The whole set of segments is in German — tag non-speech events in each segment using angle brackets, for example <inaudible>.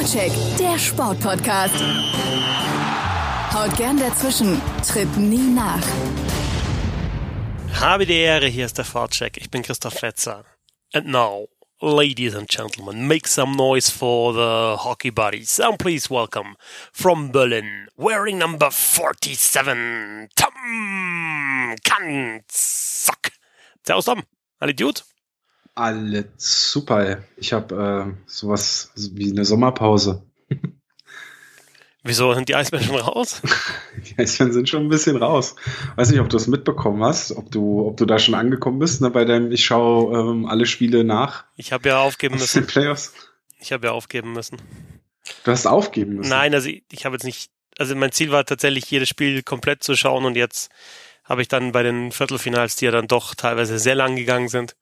Vorcheck, der Sportpodcast. Haut gern dazwischen, tritt nie nach. Habe die Ehre, hier ist der Vorcheck. Ich bin Christoph Fetzer. And now, ladies and gentlemen, make some noise for the hockey buddies. And please welcome from Berlin, wearing number 47, Tom Kanzak. Servus Tom, alle Idiot? Alle super. Ich habe äh, sowas wie eine Sommerpause. Wieso sind die Eisbären schon raus? <laughs> Die Eisbären sind schon ein bisschen raus. Weiß nicht, ob du es mitbekommen hast, ob du, ob du da schon angekommen bist, ne, bei deinem Ich schaue ähm, alle Spiele nach. Ich habe ja aufgeben müssen. den Playoffs. Ich habe ja aufgeben müssen. Du hast aufgeben müssen. Nein, also ich, ich habe jetzt nicht, also mein Ziel war tatsächlich, jedes Spiel komplett zu schauen und jetzt habe ich dann bei den Viertelfinals, die ja dann doch teilweise sehr lang gegangen sind,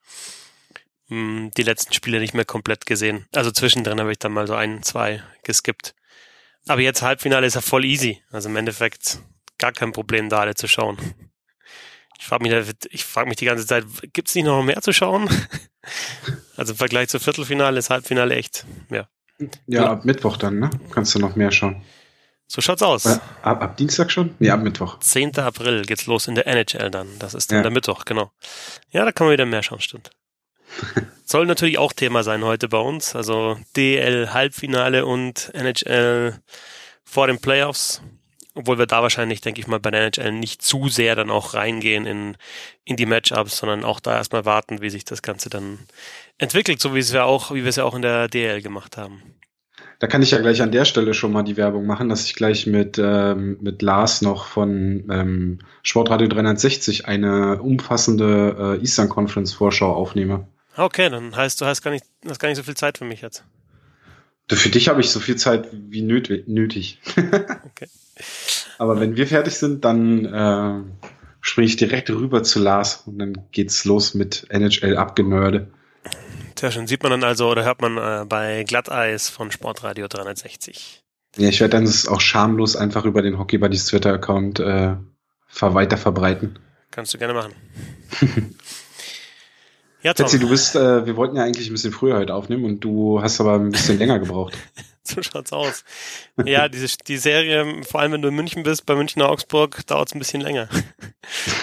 mh, die letzten Spiele nicht mehr komplett gesehen. Also zwischendrin habe ich dann mal so ein, zwei geskippt. Aber jetzt Halbfinale ist ja voll easy. Also im Endeffekt gar kein Problem, da alle zu schauen. Ich frage mich, ich frag mich die ganze Zeit, gibt's nicht noch mehr zu schauen? <laughs> Also im Vergleich zu Viertelfinale ist Halbfinale echt, ja. Ja, ab Mittwoch dann, ne? Kannst du noch mehr schauen. So schaut's aus. Äh, ab, ab Dienstag schon? Nee, ab Mittwoch. 10. April geht's los in der NHL dann. Das ist dann Ja. der Mittwoch, genau. Ja, da kann man wieder mehr schauen, stimmt. <laughs> Soll natürlich auch Thema sein heute bei uns. Also DL Halbfinale und NHL vor den Playoffs. Obwohl wir da wahrscheinlich, denke ich mal, bei der NHL nicht zu sehr dann auch reingehen in, in die Matchups, sondern auch da erstmal warten, wie sich das Ganze dann entwickelt, so wie es wir auch, wie wir es ja auch in der DL gemacht haben. Da kann ich ja gleich an der Stelle schon mal die Werbung machen, dass ich gleich mit, ähm, mit Lars noch von ähm, Sportradio 360 eine umfassende äh, Eastern Conference Vorschau aufnehme. Okay, dann heißt, du hast gar nicht, hast gar nicht so viel Zeit für mich jetzt. Für dich habe ich so viel Zeit wie nöt- nötig. <laughs> Okay. Aber wenn wir fertig sind, dann äh, springe ich direkt rüber zu Lars und dann geht's los mit NHL abgenörde. Sehr schön. Sieht man dann also oder hört man äh, bei Glatteis von Sportradio 360. Ja, ich werde dann das auch schamlos einfach über den Hockey Buddies Twitter-Account äh, weiter verbreiten. Kannst du gerne machen. <laughs> ja, Tom, Tetzi, du bist, äh, wir wollten ja eigentlich ein bisschen früher heute aufnehmen und du hast aber ein bisschen <laughs> länger gebraucht. so schaut's aus. Ja, diese, die Serie, vor allem wenn du in München bist, bei München Augsburg, dauert's ein bisschen länger. <laughs>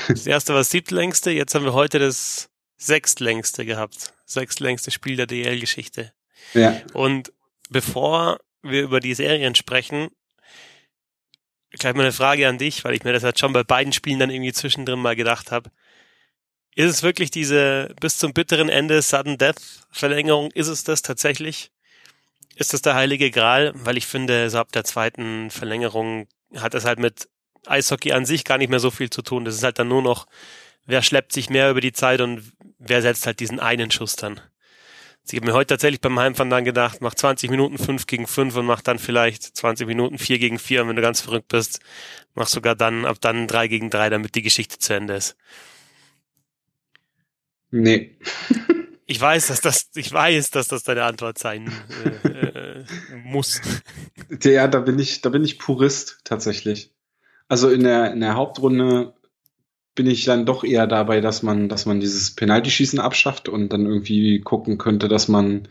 Das erste war das siebtlängste, jetzt haben wir heute das sechstlängste gehabt. Sechstlängste Spiel der DL-Geschichte. Ja, Und bevor wir über die Serien sprechen, gleich mal eine Frage an dich, weil ich mir das jetzt schon bei beiden Spielen dann irgendwie zwischendrin mal gedacht habe. Ist es wirklich diese bis zum bitteren Ende Sudden Death Verlängerung? Ist es das tatsächlich? Ist das der heilige Gral? Weil ich finde, so ab der zweiten Verlängerung hat es halt mit Eishockey an sich gar nicht mehr so viel zu tun. Das ist halt dann nur noch, wer schleppt sich mehr über die Zeit und wer setzt halt diesen einen Schuss dann. Sie haben mir heute tatsächlich beim Heimfahren dann gedacht, mach 20 Minuten 5 gegen 5 und mach dann vielleicht 20 Minuten 4 gegen 4 und wenn du ganz verrückt bist, mach sogar dann, ab dann 3 gegen 3, damit die Geschichte zu Ende ist. Nee. Ich weiß, dass das, ich weiß, dass das deine Antwort sein äh, äh, muss. Ja, da bin ich, da bin ich Purist tatsächlich. Also in der, in der Hauptrunde bin ich dann doch eher dabei, dass man, dass man dieses Penaltyschießen abschafft und dann irgendwie gucken könnte, dass man,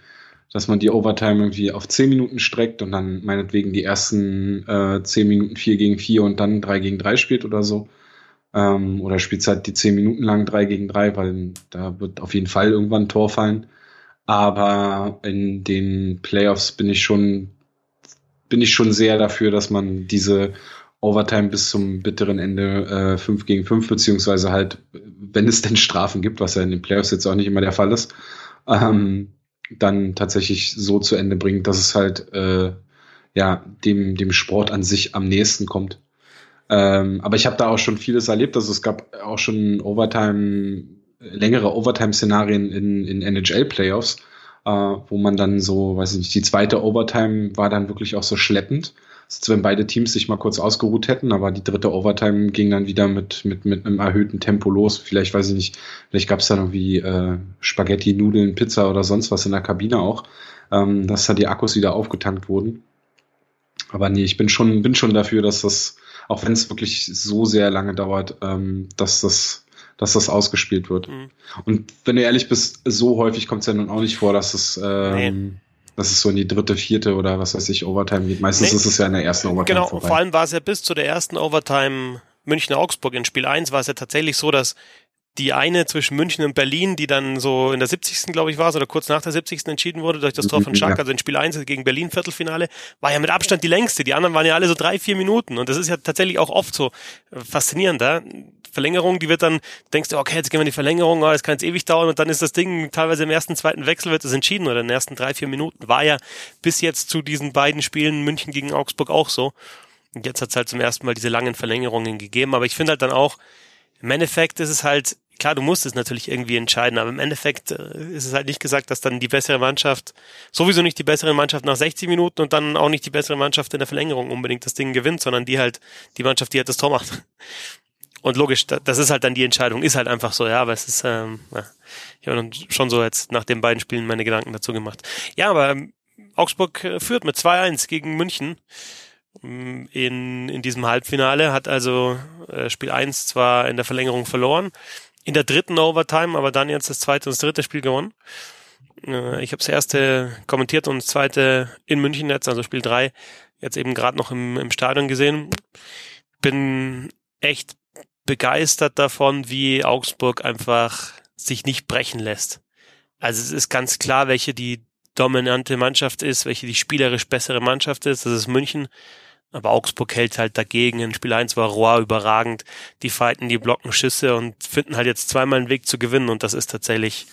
dass man die Overtime irgendwie auf 10 Minuten streckt und dann meinetwegen die ersten äh, 10 Minuten 4 gegen 4 und dann 3 gegen 3 spielt oder so. Ähm, oder spielt halt die 10 Minuten lang 3 gegen 3, weil da wird auf jeden Fall irgendwann ein Tor fallen. Aber in den Playoffs bin ich schon, bin ich schon sehr dafür, dass man diese Overtime bis zum bitteren Ende äh, 5 gegen 5, beziehungsweise halt, wenn es denn Strafen gibt, was ja in den Playoffs jetzt auch nicht immer der Fall ist, ähm, dann tatsächlich so zu Ende bringt, dass es halt äh, ja dem, dem Sport an sich am nächsten kommt. Ähm, aber ich habe da auch schon vieles erlebt. Also es gab auch schon Overtime, längere Overtime-Szenarien in, in NHL-Playoffs, äh, wo man dann so, weiß ich nicht, die zweite Overtime war dann wirklich auch so schleppend. Also wenn beide Teams sich mal kurz ausgeruht hätten, aber die dritte Overtime ging dann wieder mit, mit, mit einem erhöhten Tempo los. Vielleicht, weiß ich nicht, vielleicht gab es dann irgendwie äh, Spaghetti, Nudeln, Pizza oder sonst was in der Kabine auch, ähm, dass da die Akkus wieder aufgetankt wurden. Aber nee, ich bin schon, bin schon dafür, dass das, auch wenn es wirklich so sehr lange dauert, ähm, dass das, dass das ausgespielt wird. Mhm. Und wenn du ehrlich bist, so häufig kommt es ja nun auch nicht vor, dass es ähm, dass es so in die dritte, vierte oder was weiß ich, Overtime geht. Meistens nee, ist es ja in der ersten Overtime Genau, vorbei. vor allem war es ja bis zu der ersten Overtime München-Augsburg. In Spiel 1 war es ja tatsächlich so, dass die eine zwischen München und Berlin, die dann so in der 70. glaube ich war, oder kurz nach der 70. entschieden wurde durch das Tor von Schalke, also in Spiel 1 gegen Berlin Viertelfinale, war ja mit Abstand die längste. Die anderen waren ja alle so drei, vier Minuten. Und das ist ja tatsächlich auch oft so faszinierender. Verlängerung, die wird dann, denkst du, okay, jetzt gehen wir in die Verlängerung, oh, das kann jetzt ewig dauern und dann ist das Ding teilweise im ersten, zweiten Wechsel wird es entschieden oder in den ersten drei, vier Minuten. War ja bis jetzt zu diesen beiden Spielen München gegen Augsburg auch so. Und jetzt hat es halt zum ersten Mal diese langen Verlängerungen gegeben. Aber ich finde halt dann auch, im Endeffekt ist es halt, klar, du musst es natürlich irgendwie entscheiden, aber im Endeffekt äh, ist es halt nicht gesagt, dass dann die bessere Mannschaft, sowieso nicht die bessere Mannschaft nach 60 Minuten und dann auch nicht die bessere Mannschaft in der Verlängerung unbedingt das Ding gewinnt, sondern die halt, die Mannschaft, die halt das Tor macht. <laughs> Und logisch, das ist halt dann die Entscheidung, ist halt einfach so, ja, aber es ist, ähm, ja, ich habe schon so jetzt nach den beiden Spielen meine Gedanken dazu gemacht. Ja, aber ähm, Augsburg äh, führt mit 2-1 gegen München ähm, in, in diesem Halbfinale, hat also äh, Spiel 1 zwar in der Verlängerung verloren, in der dritten Overtime, aber dann jetzt das zweite und das dritte Spiel gewonnen. Äh, ich habe das erste kommentiert und das zweite in München jetzt, also Spiel drei, jetzt eben gerade noch im, im Stadion gesehen. Bin echt begeistert davon, wie Augsburg einfach sich nicht brechen lässt. Also es ist ganz klar, welche die dominante Mannschaft ist, welche die spielerisch bessere Mannschaft ist. Das ist München. Aber Augsburg hält halt dagegen. In Spiel 1 war Roy überragend. Die fighten, die blocken Schüsse und finden halt jetzt zweimal einen Weg zu gewinnen. Und das ist tatsächlich,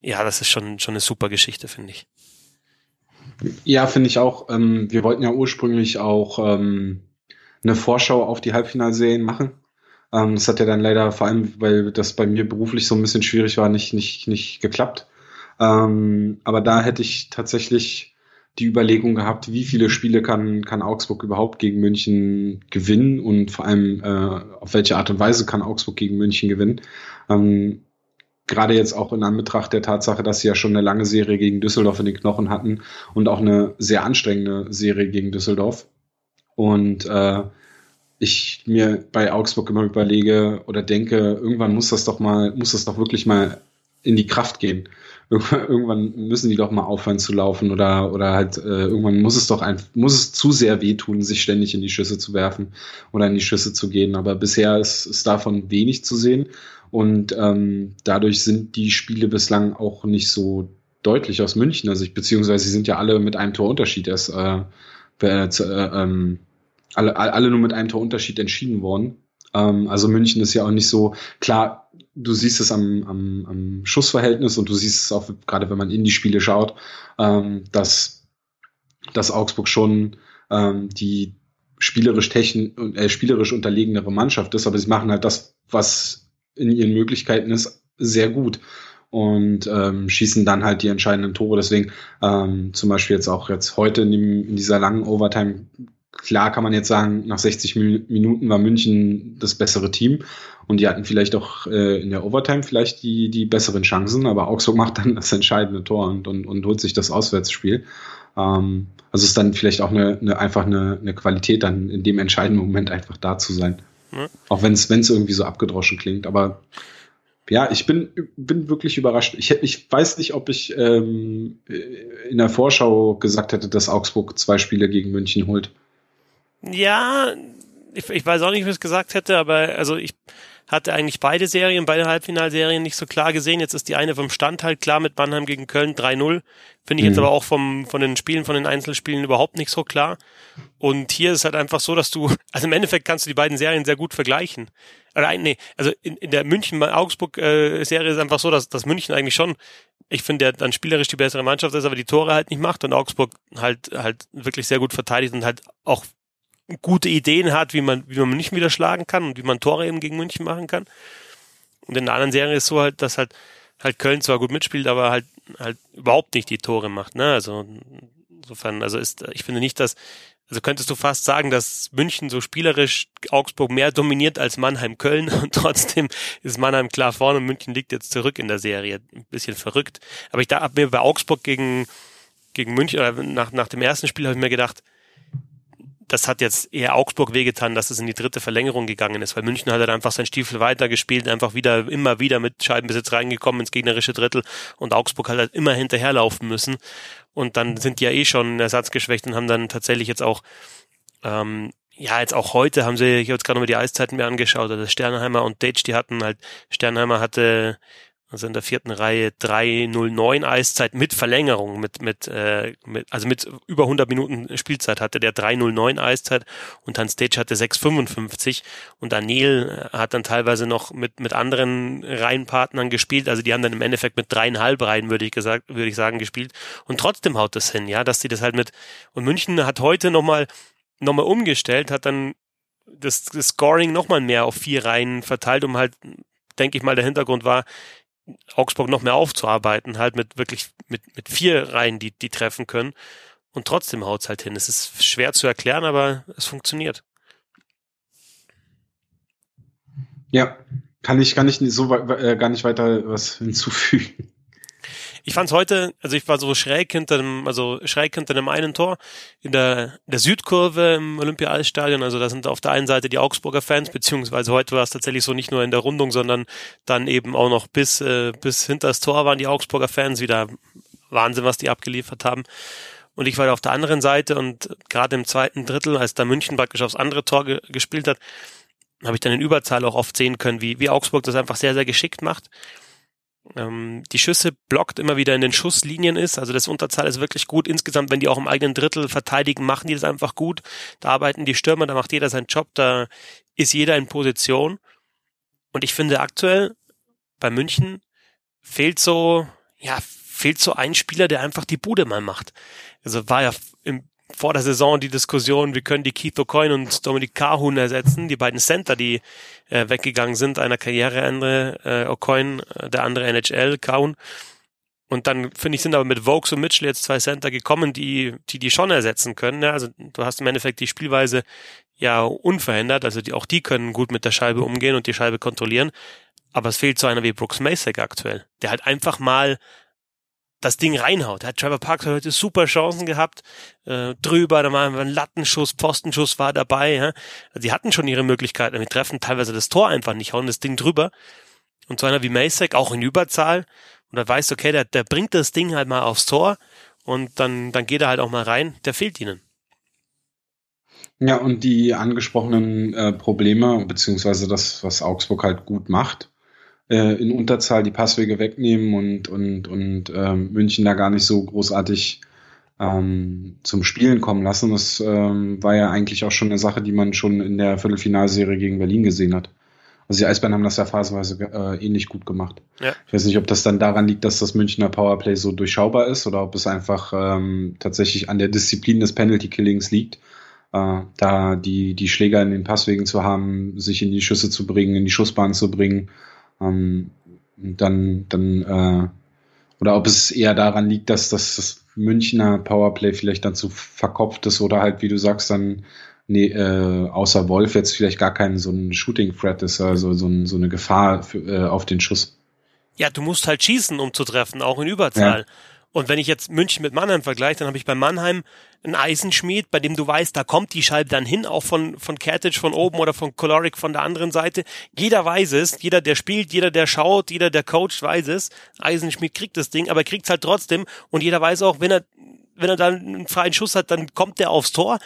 ja, das ist schon, schon eine super Geschichte, finde ich. Ja, finde ich auch. Ähm, wir wollten ja ursprünglich auch ähm, eine Vorschau auf die Halbfinalserien machen. Ähm, das hat ja dann leider, vor allem, weil das bei mir beruflich so ein bisschen schwierig war, nicht, nicht, nicht geklappt. Ähm, aber da hätte ich tatsächlich die Überlegung gehabt, wie viele Spiele kann, kann Augsburg überhaupt gegen München gewinnen und vor allem äh, auf welche Art und Weise kann Augsburg gegen München gewinnen. Ähm, gerade jetzt auch in Anbetracht der Tatsache, dass sie ja schon eine lange Serie gegen Düsseldorf in den Knochen hatten und auch eine sehr anstrengende Serie gegen Düsseldorf. Und äh, ich mir bei Augsburg immer überlege oder denke, irgendwann muss das doch mal, muss das doch wirklich mal in die Kraft gehen irgendwann müssen die doch mal aufhören zu laufen oder oder halt äh, irgendwann muss es doch ein muss es zu sehr wehtun, sich ständig in die Schüsse zu werfen oder in die Schüsse zu gehen. Aber bisher ist, ist davon wenig zu sehen und ähm, dadurch sind die Spiele bislang auch nicht so deutlich aus München. Also ich beziehungsweise sie sind ja alle mit einem Torunterschied erst äh, äh, äh, ähm, alle, alle nur mit einem Torunterschied entschieden worden. Ähm, also München ist ja auch nicht so klar du siehst es am, am, am Schussverhältnis und du siehst es auch, gerade wenn man in die Spiele schaut, ähm, dass, dass Augsburg schon ähm, die spielerisch, techn äh, spielerisch unterlegenere Mannschaft ist, aber sie machen halt das, was in ihren Möglichkeiten ist, sehr gut und ähm, schießen dann halt die entscheidenden Tore. Deswegen ähm, zum Beispiel jetzt auch jetzt heute in, dem, in dieser langen Overtime klar kann man jetzt sagen, nach 60 Minuten war München das bessere Team und die hatten vielleicht auch äh, in der Overtime vielleicht die, die besseren Chancen, aber Augsburg macht dann das entscheidende Tor und, und, und holt sich das Auswärtsspiel. Ähm, also ist dann vielleicht auch eine, eine einfach eine, eine Qualität, dann in dem entscheidenden Moment einfach da zu sein. Mhm. Auch wenn es irgendwie so abgedroschen klingt, aber ja, ich bin, bin wirklich überrascht. Ich, ich weiß nicht, ob ich ähm, in der Vorschau gesagt hätte, dass Augsburg zwei Spiele gegen München holt. Ja, ich, ich weiß auch nicht, wie ich es gesagt hätte, aber also ich hatte eigentlich beide Serien, beide Halbfinalserien nicht so klar gesehen. Jetzt ist die eine vom Stand halt klar mit Mannheim gegen Köln 3-0. Finde ich mhm. jetzt aber auch vom, von den Spielen, von den Einzelspielen überhaupt nicht so klar. Und hier ist halt einfach so, dass du, <laughs> also im Endeffekt kannst du die beiden Serien sehr gut vergleichen. Oder nee, also in, in der München-Augsburg-Serie äh, ist einfach so, dass, dass München eigentlich schon, ich finde, der dann spielerisch die bessere Mannschaft ist, aber die Tore halt nicht macht und Augsburg halt halt wirklich sehr gut verteidigt und halt auch gute Ideen hat, wie man, wie man nicht wieder schlagen kann und wie man Tore eben gegen München machen kann. Und in der anderen Serie ist so halt, dass halt, halt Köln zwar gut mitspielt, aber halt, halt überhaupt nicht die Tore macht, ne? Also, insofern, also ist, ich finde nicht, dass, also könntest du fast sagen, dass München so spielerisch Augsburg mehr dominiert als Mannheim Köln <laughs> und trotzdem ist Mannheim klar vorne und München liegt jetzt zurück in der Serie. Ein bisschen verrückt. Aber ich da hab mir bei Augsburg gegen, gegen München, oder nach, nach dem ersten Spiel habe ich mir gedacht, das hat jetzt eher Augsburg wehgetan, dass es in die dritte Verlängerung gegangen ist, weil München hat halt einfach sein Stiefel weitergespielt, einfach wieder, immer wieder mit Scheibenbesitz reingekommen ins gegnerische Drittel und Augsburg hat halt immer hinterherlaufen müssen. Und dann sind die ja eh schon ersatzgeschwächt und haben dann tatsächlich jetzt auch ähm, ja, jetzt auch heute haben sie, ich habe jetzt gerade mal die Eiszeiten mir angeschaut, also Sternheimer und Dage, die hatten halt, Sternheimer hatte also in der vierten Reihe 309 Eiszeit mit Verlängerung, mit, mit, äh, mit, also mit über 100 Minuten Spielzeit hatte der 309 Eiszeit und Hans Stage hatte 655 und Daniel hat dann teilweise noch mit, mit anderen Reihenpartnern gespielt, also die haben dann im Endeffekt mit dreieinhalb Reihen, würde ich gesagt, würde ich sagen, gespielt. Und trotzdem haut das hin, ja, dass sie das halt mit, und München hat heute nochmal, nochmal umgestellt, hat dann das, das Scoring nochmal mehr auf vier Reihen verteilt, um halt, denke ich mal, der Hintergrund war, Augsburg noch mehr aufzuarbeiten, halt mit wirklich mit, mit vier Reihen, die, die treffen können. Und trotzdem haut's halt hin. Es ist schwer zu erklären, aber es funktioniert. Ja, kann ich, kann ich so äh, gar nicht weiter was hinzufügen. Ich fand's heute, also ich war so schräg hinter dem, also schräg hinter dem einen Tor in der, der Südkurve im Olympia-Eisstadion. Also da sind auf der einen Seite die Augsburger Fans, beziehungsweise heute war es tatsächlich so nicht nur in der Rundung, sondern dann eben auch noch bis, äh, bis hinter das Tor waren die Augsburger Fans wieder Wahnsinn, was die abgeliefert haben. Und ich war da auf der anderen Seite und gerade im zweiten Drittel, als da München praktisch aufs andere Tor ge gespielt hat, habe ich dann in Überzahl auch oft sehen können, wie, wie Augsburg das einfach sehr, sehr geschickt macht ähm, die Schüsse blockt, immer wieder in den Schusslinien ist. Also das Unterzahl ist wirklich gut. Insgesamt, wenn die auch im eigenen Drittel verteidigen, machen die das einfach gut. Da arbeiten die Stürmer, da macht jeder seinen Job, da ist jeder in Position. Und ich finde aktuell bei München fehlt so, ja, fehlt so ein Spieler, der einfach die Bude mal macht. Also war ja vor der Saison die Diskussion, wie können die Keith O'Coin und Dominic Cahun ersetzen, die beiden Center, die äh, weggegangen sind, einer Karriereende, äh, O'Coin, äh, der andere NHL, Cahun. Und dann, finde ich, sind aber mit Vokes und Mitchell jetzt zwei Center gekommen, die, die die schon ersetzen können. Ja, also du hast im Endeffekt die Spielweise ja unverändert, also die, auch die können gut mit der Scheibe umgehen und die Scheibe kontrollieren. Aber es fehlt so einer wie Brooks Masek aktuell, der halt einfach mal das Ding reinhaut. Hat Trevor Parks heute super Chancen gehabt, äh, drüber, da war ein Lattenschuss, Postenschuss war dabei. Ja? Also die hatten schon ihre Möglichkeiten, wir treffen teilweise das Tor einfach nicht, hauen das Ding drüber. Und so einer wie Masek, auch in Überzahl, und da weißt du, okay, der, der bringt das Ding halt mal aufs Tor und dann, dann geht er halt auch mal rein, der fehlt ihnen. Ja, und die angesprochenen äh, Probleme, beziehungsweise das, was Augsburg halt gut macht, äh, in Unterzahl die Passwege wegnehmen und, und, und ähm, München da gar nicht so großartig ähm, zum Spielen kommen lassen. Das ähm, war ja eigentlich auch schon eine Sache, die man schon in der Viertelfinalserie gegen Berlin gesehen hat. Also die Eisbären haben das ja phasenweise äh, ähnlich gut gemacht. Ja. Ich weiß nicht, ob das dann daran liegt, dass das Münchner Powerplay so durchschaubar ist oder ob es einfach ähm, tatsächlich an der Disziplin des Penalty Killings liegt. Äh, da die, die Schläger in den Passwegen zu haben, sich in die Schüsse zu bringen, in die Schussbahn zu bringen ähm, dann, dann, äh, oder ob es eher daran liegt, dass das, das Münchner Powerplay vielleicht dann zu verkopft ist oder halt, wie du sagst, dann nee, äh, außer Wolf jetzt vielleicht gar kein so ein Shooting Threat ist, also so, ein, so eine Gefahr für, äh, auf den Schuss. Ja, du musst halt schießen, um zu treffen, auch in Überzahl. Ja. Und wenn ich jetzt München mit Mannheim vergleiche, dann habe ich bei Mannheim einen Eisenschmied, bei dem du weißt, da kommt die Scheibe dann hin, auch von, von Kertic von oben oder von Kolorik von der anderen Seite. Jeder weiß es, jeder, der spielt, jeder, der schaut, jeder, der coacht, weiß es. Eisenschmied kriegt das Ding, aber kriegt es halt trotzdem. Und jeder weiß auch, wenn er, wenn er dann einen freien Schuss hat, dann kommt der aufs Tor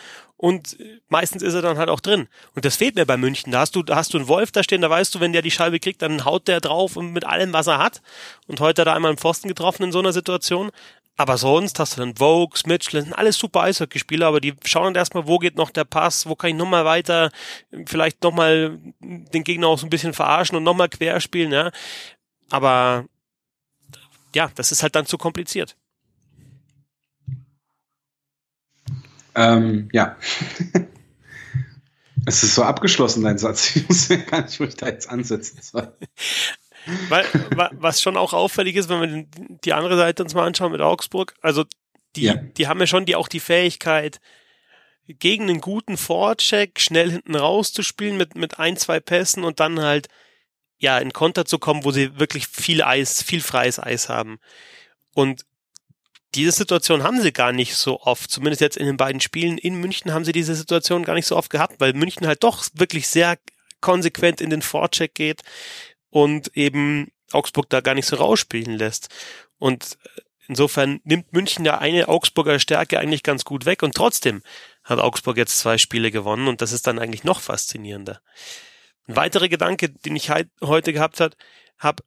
und meistens ist er dann halt auch drin. Und das fehlt mir bei München. Da hast du, da hast du einen Wolf da stehen, da weißt du, wenn der die Scheibe kriegt, dann haut der drauf und mit allem, was er hat. Und heute hat er einmal einen Pfosten getroffen in so einer Situation. Aber sonst hast du dann Vokes, Mitchell, alles super Eishockeyspieler, aber die schauen dann erstmal, wo geht noch der Pass, wo kann ich nochmal weiter, vielleicht nochmal den Gegner auch so ein bisschen verarschen und nochmal querspielen, ja. Aber ja, das ist halt dann zu kompliziert. Ähm, ja. <laughs> es ist so abgeschlossen, dein Satz. Ich muss ja gar nicht, wo ich da jetzt ansetzen soll. Weil, was schon auch auffällig ist, wenn wir die andere Seite uns mal anschauen mit Augsburg, also die, ja. die haben ja schon die auch die Fähigkeit, gegen einen guten Vorcheck schnell hinten rauszuspielen mit, mit ein, zwei Pässen und dann halt, ja, in Konter zu kommen, wo sie wirklich viel Eis, viel freies Eis haben. Und diese Situation haben sie gar nicht so oft. Zumindest jetzt in den beiden Spielen in München haben sie diese Situation gar nicht so oft gehabt, weil München halt doch wirklich sehr konsequent in den Vorcheck geht und eben Augsburg da gar nicht so rausspielen lässt. Und insofern nimmt München ja eine Augsburger Stärke eigentlich ganz gut weg und trotzdem hat Augsburg jetzt zwei Spiele gewonnen und das ist dann eigentlich noch faszinierender. Ein weiterer Gedanke, den ich heute gehabt habe,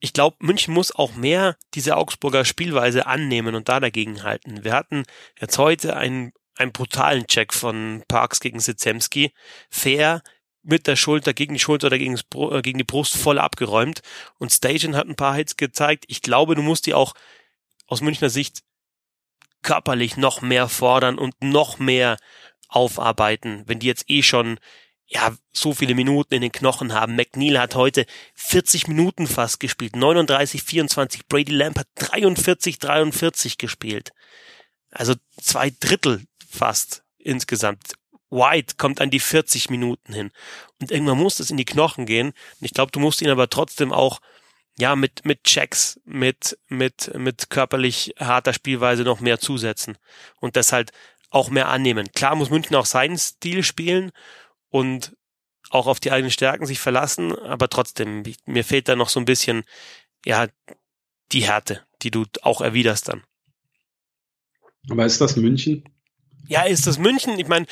ich glaube, München muss auch mehr diese Augsburger Spielweise annehmen und da dagegen halten. Wir hatten jetzt heute einen, einen brutalen Check von Parks gegen Sitzemski. Fair, mit der Schulter gegen die Schulter oder gegen, äh, gegen die Brust voll abgeräumt. Und Station hat ein paar Hits gezeigt. Ich glaube, du musst die auch aus Münchner Sicht körperlich noch mehr fordern und noch mehr aufarbeiten, wenn die jetzt eh schon ja, so viele Minuten in den Knochen haben. McNeil hat heute 40 Minuten fast gespielt, 39, 24. Brady Lamp hat 43, 43 gespielt. Also zwei Drittel fast insgesamt. White kommt an die 40 Minuten hin. Und irgendwann muss das in die Knochen gehen. Und ich glaube, du musst ihn aber trotzdem auch, ja, mit, mit Checks, mit, mit, mit körperlich harter Spielweise noch mehr zusetzen. Und das halt auch mehr annehmen. Klar muss München auch seinen Stil spielen und auch auf die eigenen Stärken sich verlassen, aber trotzdem, mir fehlt da noch so ein bisschen, ja, die Härte, die du auch erwiderst dann. Aber ist das München? Ja, ist das München? Ich meine,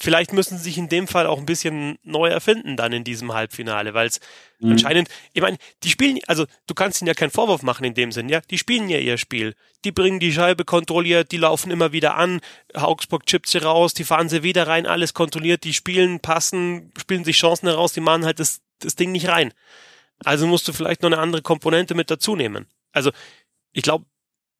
vielleicht müssen sie sich in dem Fall auch ein bisschen neu erfinden dann in diesem Halbfinale, weil es mhm. anscheinend, ich meine, die spielen, also du kannst ihnen ja keinen Vorwurf machen in dem Sinn, ja, die spielen ja ihr Spiel. Die bringen die Scheibe kontrolliert, die laufen immer wieder an, Augsburg chippt sie raus, die fahren sie wieder rein, alles kontrolliert, die spielen, passen, spielen sich Chancen heraus, die machen halt das, das Ding nicht rein. Also musst du vielleicht noch eine andere Komponente mit dazu nehmen. Also, ich glaube,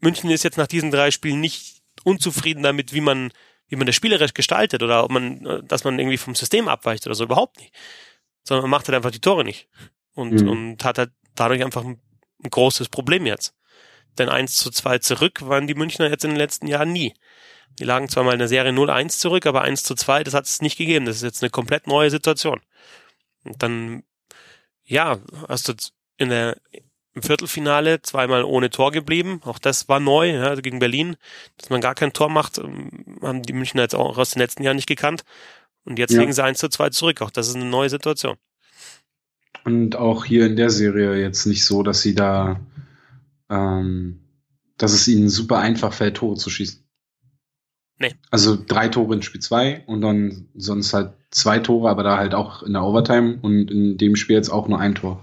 München ist jetzt nach diesen drei Spielen nicht unzufrieden damit, wie man wie man das spielerisch gestaltet oder ob man, äh, dass man irgendwie vom System abweicht oder so, überhaupt nicht. Sondern man macht halt einfach die Tore nicht. Und, mhm. und hat halt dadurch einfach ein, ein großes Problem jetzt. Denn 1 zu 2 zurück waren die Münchner jetzt in den letzten Jahren nie. Die lagen zwar mal in der Serie 0-1 zurück, aber 1 zu 2, das hat es nicht gegeben. Das ist jetzt eine komplett neue Situation. Und dann, ja, hast du in der, im Viertelfinale zweimal ohne Tor geblieben. Auch das war neu, ja, also gegen Berlin. Dass man gar kein Tor macht, ähm, haben die Münchner jetzt auch aus den letzten Jahren nicht gekannt. Und jetzt ja. liegen sie 1 zu 2 zurück. Auch das ist eine neue Situation. Und auch hier in der Serie jetzt nicht so, dass sie da, ähm, dass es ihnen super einfach fällt, Tore zu schießen. Nee. Also drei Tore in Spiel 2 und dann sonst halt zwei Tore, aber da halt auch in der Overtime und in dem Spiel jetzt auch nur ein Tor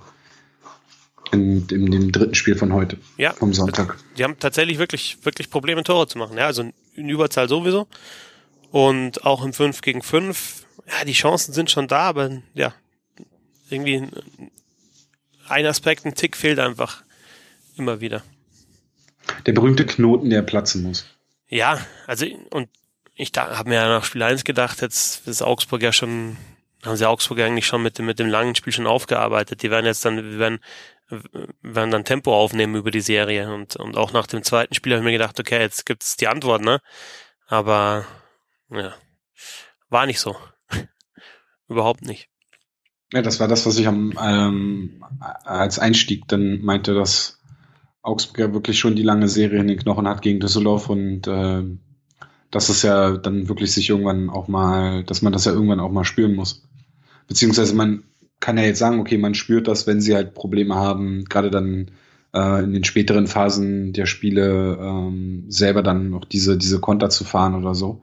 in, in dem dritten Spiel von heute, ja, vom Sonntag. Die haben tatsächlich wirklich, wirklich Probleme, Tore zu machen. Ja, also in Überzahl sowieso. Und auch im 5 gegen 5, ja, die Chancen sind schon da, aber ja, irgendwie ein Aspekt, ein Tick fehlt einfach immer wieder. Der berühmte Knoten, der platzen muss. Ja, also und ich habe mir ja nach Spiel 1 gedacht, jetzt ist Augsburg ja schon, haben sie Augsburg eigentlich schon mit dem, mit dem langen Spiel schon aufgearbeitet. Die werden jetzt dann, wir werden werden dann Tempo aufnehmen über die Serie. Und, und auch nach dem zweiten Spiel habe ich mir gedacht, okay, jetzt gibt's die Antwort, ne? Aber ja, war nicht so. <laughs> Überhaupt nicht. Ja, das war das, was ich am ähm, als Einstieg dann meinte, dass Augsburg ja wirklich schon die lange Serie in den Knochen hat gegen Düsseldorf und äh, dass es ja dann wirklich sich irgendwann auch mal, dass man das ja irgendwann auch mal spüren muss. Beziehungsweise man kann ja jetzt sagen, okay, man spürt das, wenn sie halt Probleme haben, gerade dann äh, in den späteren Phasen der Spiele ähm, selber dann noch diese, diese Konter zu fahren oder so.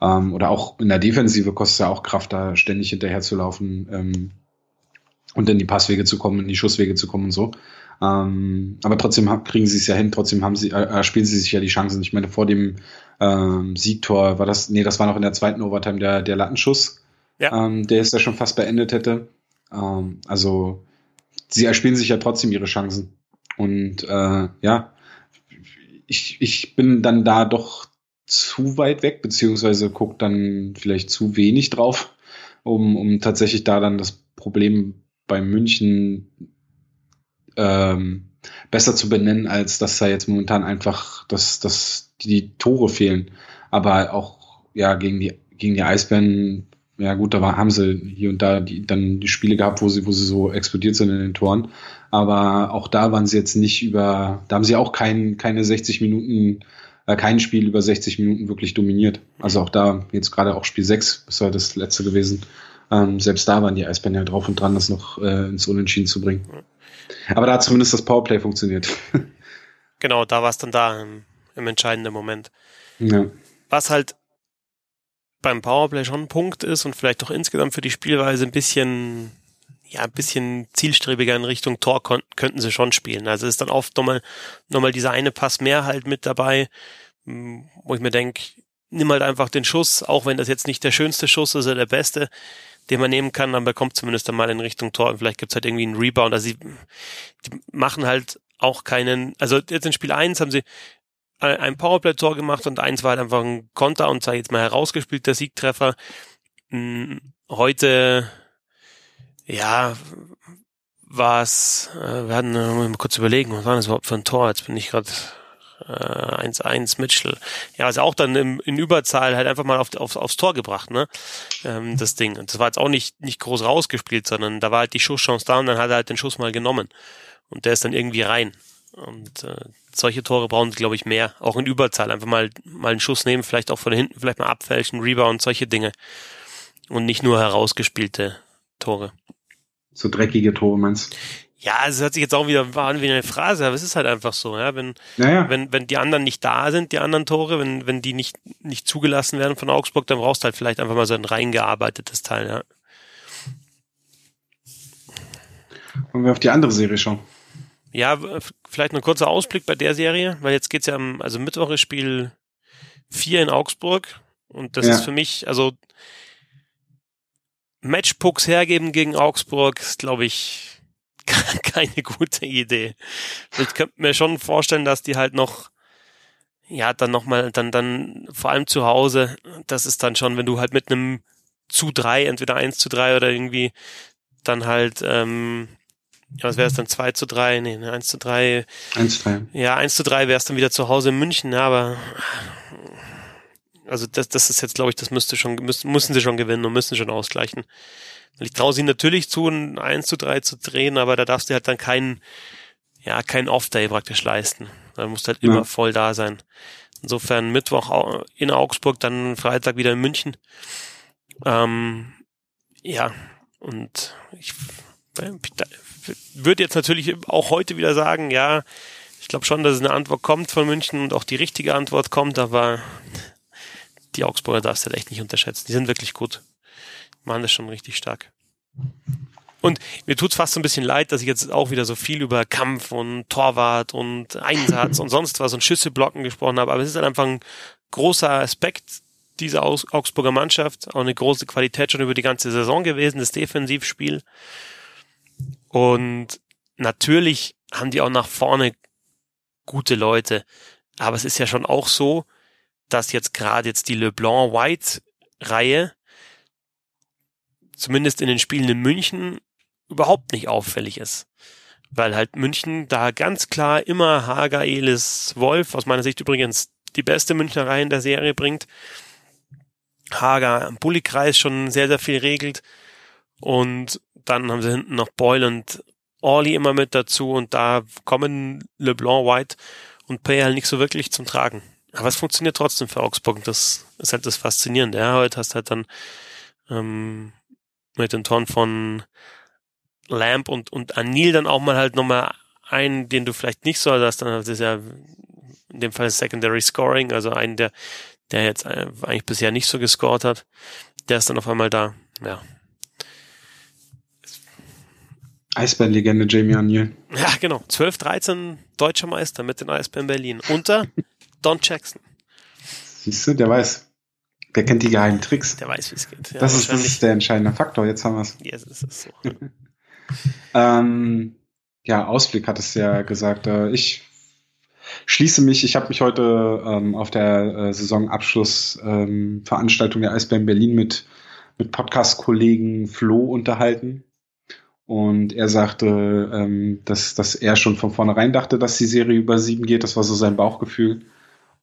Ähm, oder auch in der Defensive kostet es ja auch Kraft, da ständig hinterher zu laufen ähm, und in die Passwege zu kommen, in die Schusswege zu kommen und so. Ähm, aber trotzdem kriegen sie es ja hin, trotzdem haben sie, äh, spielen sie sich ja die Chancen. Ich meine, vor dem ähm, Siegtor war das, nee, das war noch in der zweiten Overtime der, der Lattenschuss, ja. ähm, der es ja schon fast beendet hätte. Ähm, also sie erspielen sich ja trotzdem ihre Chancen. Und äh, ja, ich, ich bin dann da doch zu weit weg, beziehungsweise gucke dann vielleicht zu wenig drauf, um, um tatsächlich da dann das Problem bei München ähm, besser zu benennen, als dass da jetzt momentan einfach dass, dass die Tore fehlen. Aber auch ja gegen die, gegen die Eisbären ja gut, da war, haben sie hier und da die, dann die Spiele gehabt, wo sie, wo sie so explodiert sind in den Toren. Aber auch da waren sie jetzt nicht über, da haben sie auch kein, keine 60 Minuten, äh, kein Spiel über 60 Minuten wirklich dominiert. Also auch da, jetzt gerade auch Spiel 6, ist ja das letzte gewesen. Ähm, selbst da waren die Eisbären ja drauf und dran, das noch äh, ins Unentschieden zu bringen. Aber da hat zumindest das Powerplay funktioniert. <laughs> Genau, da war es dann da im, im entscheidenden Moment. ja. Was halt beim Powerplay schon ein Punkt ist und vielleicht auch insgesamt für die Spielweise ein bisschen, ja, ein bisschen zielstrebiger in Richtung Tor könnten sie schon spielen. Also ist dann oft nochmal, nochmal dieser eine Pass mehr halt mit dabei, m, wo ich mir denke, nimm halt einfach den Schuss, auch wenn das jetzt nicht der schönste Schuss ist oder der beste, den man nehmen kann, dann bekommt zumindest dann mal in Richtung Tor und vielleicht gibt's halt irgendwie einen Rebound. Also sie die machen halt auch keinen, also jetzt in Spiel 1 haben sie ein ein Powerplay-Tor gemacht und eins war halt einfach ein Konter und sei jetzt mal herausgespielt, der Siegtreffer. Hm, Heute, ja, war es, äh, wir hatten, äh, mal kurz überlegen, was war das überhaupt für ein Tor? Jetzt bin ich gerade äh, 1-1 Mitchell. Ja, also auch dann im, in Überzahl halt einfach mal auf, auf, aufs Tor gebracht, ne? Ähm, das Ding. Und das war jetzt auch nicht, nicht groß rausgespielt, sondern da war halt die Schusschance da und dann hat er halt den Schuss mal genommen. Und der ist dann irgendwie rein. Und äh, solche Tore brauchen sie, glaube ich, mehr. Auch in Überzahl. Einfach mal, mal einen Schuss nehmen, vielleicht auch von hinten, vielleicht mal abfälschen, Rebound, solche Dinge. Und nicht nur herausgespielte Tore. So dreckige Tore, meinst du? Ja, es hört sich jetzt auch wieder war wie eine Phrase, aber es ist halt einfach so, ja. Wenn, Naja, wenn, wenn die anderen nicht da sind, die anderen Tore, wenn, wenn die nicht, nicht zugelassen werden von Augsburg, dann brauchst du halt vielleicht einfach mal so ein reingearbeitetes Teil, ja. wollen wir auf die andere Serie schauen. Ja, vielleicht ein kurzer Ausblick bei der Serie, weil jetzt geht's ja am, also Mittwoch ist Spiel 4 in Augsburg und das Ja. ist für mich, also Matchpucks hergeben gegen Augsburg ist, glaube ich, <laughs> keine gute Idee. Ich könnte mir schon vorstellen, dass die halt noch, ja, dann nochmal, dann, dann, vor allem zu Hause, das ist dann schon, wenn du halt mit einem zu drei, entweder eins zu drei oder irgendwie dann halt, ähm, ja, was wäre es dann, 2 zu 3, nee, ne, 1 zu 3, Eins, zwei. ja, 1 zu 3 wäre es dann wieder zu Hause in München, ja, aber also das, das ist jetzt, glaube ich, das müsste schon, müssen, müssen sie schon gewinnen und müssen schon ausgleichen. Ich traue sie natürlich zu, ein 1 zu 3 zu drehen, aber da darfst du halt dann keinen, ja, keinen Off-Day praktisch leisten. Da musst du halt immer Ja. voll da sein. Insofern Mittwoch in Augsburg, dann Freitag wieder in München. Ähm, ja, und ich würde jetzt natürlich auch heute wieder sagen, ja, ich glaube schon, dass eine Antwort kommt von München und auch die richtige Antwort kommt, aber die Augsburger darfst du halt echt nicht unterschätzen. Die sind wirklich gut. Machen das schon richtig stark. Und mir tut's fast so ein bisschen leid, dass ich jetzt auch wieder so viel über Kampf und Torwart und Einsatz und sonst was und Schüsse blocken gesprochen habe, aber es ist halt einfach ein großer Aspekt dieser Augsburger Mannschaft, auch eine große Qualität schon über die ganze Saison gewesen, das Defensivspiel. Und natürlich haben die auch nach vorne gute Leute. Aber es ist ja schon auch so, dass jetzt gerade jetzt die LeBlanc-White-Reihe zumindest in den Spielen in München überhaupt nicht auffällig ist. Weil halt München da ganz klar immer Hager, Elis, Wolf, aus meiner Sicht übrigens die beste Münchner Reihe in der Serie bringt. Hager am Bulli-Kreis schon sehr, sehr viel regelt. Und dann haben sie hinten noch Boyle und Orly immer mit dazu und da kommen LeBlanc, White und Pay halt nicht so wirklich zum Tragen. Aber es funktioniert trotzdem für Augsburg und das ist halt das Faszinierende. Ja, heute hast du halt dann ähm, mit den Toren von Lamp und, und Anil dann auch mal halt nochmal einen, den du vielleicht nicht so hast, dann das ist ja in dem Fall Secondary Scoring, also einen, der, der jetzt äh, eigentlich bisher nicht so gescored hat, der ist dann auf einmal da. Ja, Eisbären-Legende Jamie O'Neill. <laughs> Ja, genau. 12, 13 deutscher Meister mit den Eisbären Berlin. Unter Don Jackson. Siehst du, der weiß. Der kennt die geheimen Tricks. Der weiß, wie es geht. Ja, das, ist, das ist der entscheidende Faktor. Jetzt haben wir es. Yes, es ist so. <laughs> Ähm, ja, Ausblick hat es ja gesagt. Äh, ich schließe mich, ich habe mich heute ähm, auf der äh, Saisonabschlussveranstaltung ähm, der Eisbären Berlin mit, mit Podcast-Kollegen Flo unterhalten. Und er sagte, ähm, dass, dass er schon von vornherein dachte, dass die Serie über sieben geht. Das war so sein Bauchgefühl.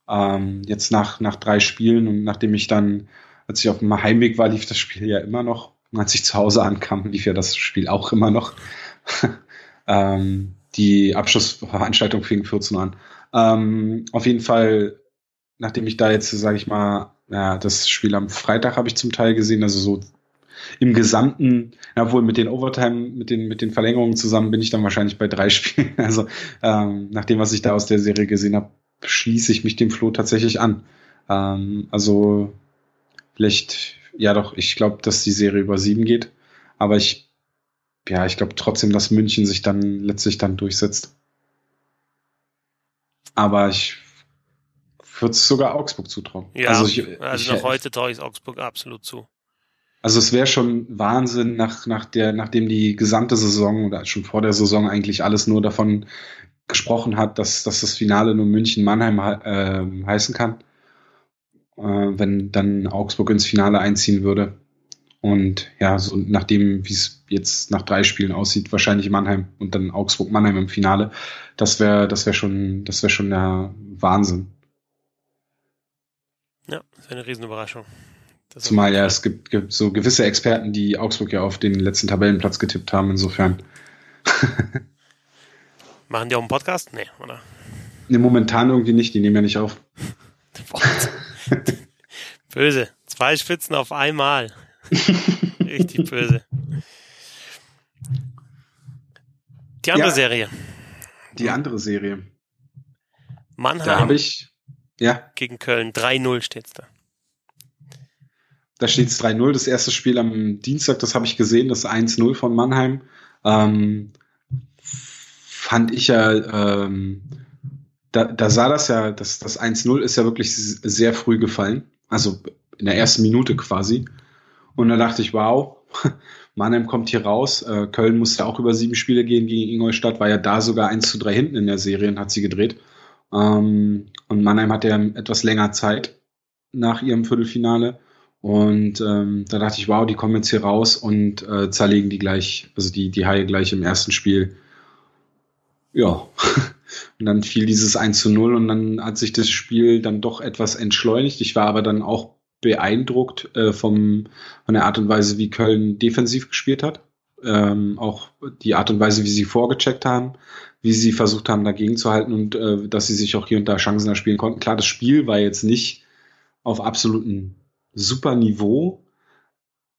Ähm, jetzt nach, nach drei Spielen und nachdem ich dann als ich auf dem Heimweg war, lief das Spiel ja immer noch. Und als ich zu Hause ankam, lief ja das Spiel auch immer noch. <laughs> ähm, die Abschlussveranstaltung fing 14 an. Ähm, auf jeden Fall, nachdem ich da jetzt, sage ich mal, ja, das Spiel am Freitag habe ich zum Teil gesehen, also so im Gesamten, obwohl mit den Overtime, mit den, mit den Verlängerungen zusammen bin ich dann wahrscheinlich bei drei <laughs> Spielen. Also ähm, nach dem, was ich da aus der Serie gesehen habe, schließe ich mich dem Flo tatsächlich an. Ähm, also vielleicht, ja doch, ich glaube, dass die Serie über sieben geht. Aber ich, ja, ich glaube trotzdem, dass München sich dann letztlich dann durchsetzt. Aber ich würde es sogar Augsburg zutrauen. Ja, also, ich, also ich, noch heute traue ich Augsburg absolut zu. Also es wäre schon Wahnsinn, nach, nach der, nachdem die gesamte Saison oder schon vor der Saison eigentlich alles nur davon gesprochen hat, dass, dass das Finale nur München-Mannheim äh, heißen kann, äh, wenn dann Augsburg ins Finale einziehen würde. Und ja, so nachdem, wie es jetzt nach drei Spielen aussieht, wahrscheinlich Mannheim und dann Augsburg-Mannheim im Finale, das wäre, das wäre schon, das wäre schon der Wahnsinn. Ja, das wäre eine Riesenüberraschung. Das Zumal ja, es gibt, gibt, so gewisse Experten, die Augsburg ja auf den letzten Tabellenplatz getippt haben, insofern. <laughs> Machen die auch einen Podcast? Nee, oder? Nee, momentan irgendwie nicht, die nehmen ja nicht auf. <laughs> <laughs> böse. Zwei Spitzen auf einmal. Richtig böse. Die andere ja, Serie. Die andere Serie. Mannheim. Da habe ich. Ja. Gegen Köln. 3-0 steht's da. Da steht es 3-0. Das erste Spiel am Dienstag, das habe ich gesehen, das 1-0 von Mannheim. Ähm, fand ich ja, ähm, da, da sah das ja, das, das 1-0 ist ja wirklich sehr früh gefallen. Also in der ersten Minute quasi. Und da dachte ich, wow, <laughs> Mannheim kommt hier raus. Äh, Köln musste auch über sieben Spiele gehen gegen Ingolstadt, war ja da sogar 1 zu 3 hinten in der Serie und hat sie gedreht. Ähm, und Mannheim hatte ja etwas länger Zeit nach ihrem Viertelfinale. Und ähm, da dachte ich, wow, die kommen jetzt hier raus und äh, zerlegen die gleich, also die, die Haie gleich im ersten Spiel. Ja. <laughs> Und dann fiel dieses 1 zu 0 und dann hat sich das Spiel dann doch etwas entschleunigt. Ich war aber dann auch beeindruckt äh, vom, von der Art und Weise, wie Köln defensiv gespielt hat. Ähm, auch die Art und Weise, wie sie vorgecheckt haben, wie sie versucht haben, dagegen zu halten und äh, dass sie sich auch hier und da Chancen erspielen konnten. Klar, das Spiel war jetzt nicht auf absoluten super Niveau,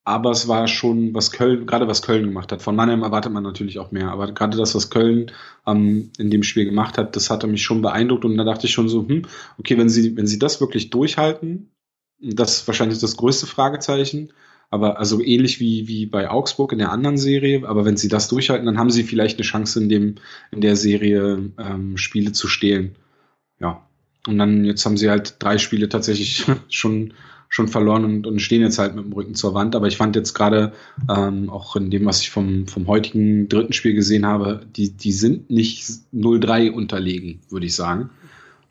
aber es war schon, was Köln, gerade was Köln gemacht hat. Von Mannheim erwartet man natürlich auch mehr, aber gerade das, was Köln ähm, in dem Spiel gemacht hat, das hatte mich schon beeindruckt und da dachte ich schon so, hm, okay, wenn sie, wenn sie das wirklich durchhalten, das ist wahrscheinlich das größte Fragezeichen, aber also ähnlich wie, wie bei Augsburg in der anderen Serie, aber wenn sie das durchhalten, dann haben sie vielleicht eine Chance in dem, in der Serie ähm, Spiele zu stehlen. Ja. Und dann, jetzt haben sie halt drei Spiele tatsächlich <laughs> schon schon verloren und, und stehen jetzt halt mit dem Rücken zur Wand. Aber ich fand jetzt gerade ähm, auch in dem, was ich vom, vom heutigen dritten Spiel gesehen habe, die, die sind nicht 0-3 unterlegen, würde ich sagen.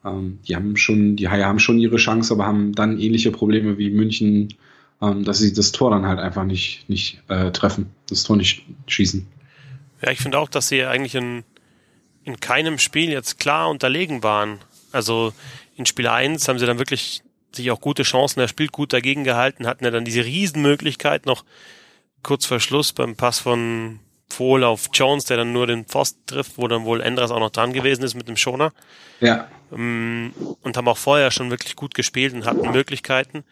Ähm, die haben schon, die Haie haben schon ihre Chance, aber haben dann ähnliche Probleme wie München, ähm, dass sie das Tor dann halt einfach nicht, nicht äh, treffen, das Tor nicht schießen. Ja, ich finde auch, dass sie eigentlich in, in keinem Spiel jetzt klar unterlegen waren. Also in Spiel 1 haben sie dann wirklich sich auch gute Chancen, er spielt gut dagegen gehalten, hatten ja dann diese Riesenmöglichkeit noch kurz vor Schluss beim Pass von Fohl auf Jones, der dann nur den Pfosten trifft, wo dann wohl Endras auch noch dran gewesen ist mit dem Schoner. Ja. Ähm, und haben auch vorher schon wirklich gut gespielt und hatten Möglichkeiten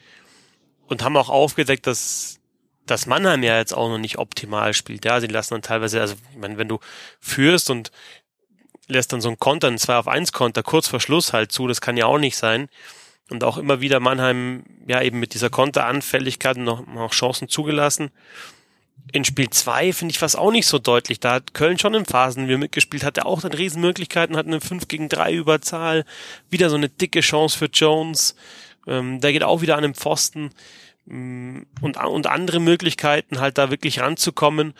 und haben auch aufgedeckt, dass dass Mannheim ja jetzt auch noch nicht optimal spielt. Ja, sie lassen dann teilweise, also ich meine, wenn du führst und lässt dann so ein Konter, ein 2 auf 1 Konter kurz vor Schluss halt zu, das kann ja auch nicht sein und auch immer wieder Mannheim ja eben mit dieser Konteranfälligkeit noch, noch Chancen zugelassen. In Spiel 2 finde ich was auch nicht so deutlich. Da hat Köln schon in Phasen wie mitgespielt, hatte auch dann Riesenmöglichkeiten, hat eine 5 gegen 3 Überzahl, wieder so eine dicke Chance für Jones. Ähm, der geht auch wieder an den Pfosten mm, und, und andere Möglichkeiten, halt da wirklich ranzukommen.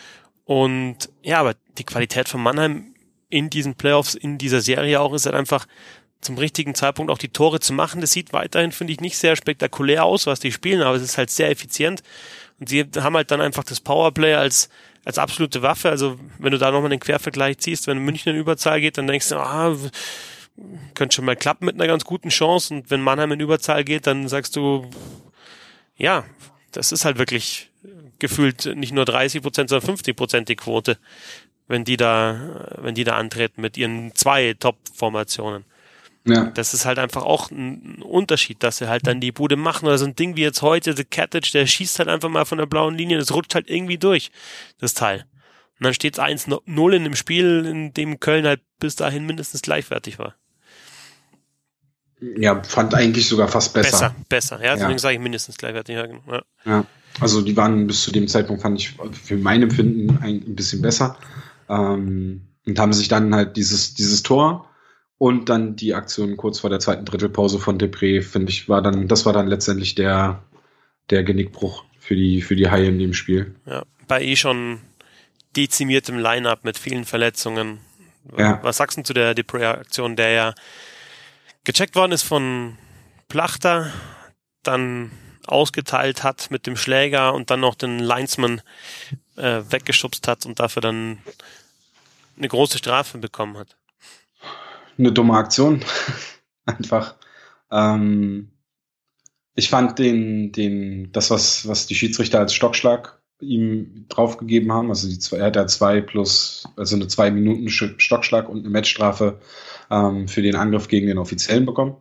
Und ja, aber die Qualität von Mannheim in diesen Playoffs, in dieser Serie auch, ist halt einfach zum richtigen Zeitpunkt auch die Tore zu machen. Das sieht weiterhin, finde ich, nicht sehr spektakulär aus, was die spielen, aber es ist halt sehr effizient. Und sie haben halt dann einfach das Powerplay als, als absolute Waffe. Also, wenn du da nochmal den Quervergleich ziehst, wenn München in Überzahl geht, dann denkst du, ah, könnte schon mal klappen mit einer ganz guten Chance. Und wenn Mannheim in Überzahl geht, dann sagst du, ja, das ist halt wirklich gefühlt nicht nur 30 Prozent, sondern 50 Prozent die Quote, wenn die da, wenn die da antreten mit ihren zwei Top-Formationen. Ja. Das ist halt einfach auch ein Unterschied, dass sie halt dann die Bude machen oder so ein Ding wie jetzt heute, The Cattage, der schießt halt einfach mal von der blauen Linie, das rutscht halt irgendwie durch, das Teil. Und dann steht es 1-0 in dem Spiel, in dem Köln halt bis dahin mindestens gleichwertig war. Ja, fand eigentlich sogar fast besser. Besser, besser. Ja, deswegen ja. sage ich mindestens gleichwertig. Ja, genau. Ja. ja. also die waren bis zu dem Zeitpunkt, fand ich für mein Empfinden ein, ein bisschen besser. Ähm, und haben sich dann halt dieses, dieses Tor und dann die Aktion kurz vor der zweiten Drittelpause von Depré, finde ich, war dann, das war dann letztendlich der, der Genickbruch für die, für die Haie in dem Spiel. Ja, bei eh schon dezimiertem Line-Up mit vielen Verletzungen. Ja. Was sagst du zu der Depré-Aktion, der ja gecheckt worden ist von Plachter, dann ausgeteilt hat mit dem Schläger und dann noch den Linesman äh, weggeschubst hat und dafür dann eine große Strafe bekommen hat. Eine dumme Aktion. <laughs> Einfach. Ähm, ich fand den, den, das, was, was die Schiedsrichter als Stockschlag ihm draufgegeben haben, also die zwei, er hat ja zwei plus, also eine zwei Minuten Stockschlag und eine Matchstrafe ähm, für den Angriff gegen den Offiziellen bekommen.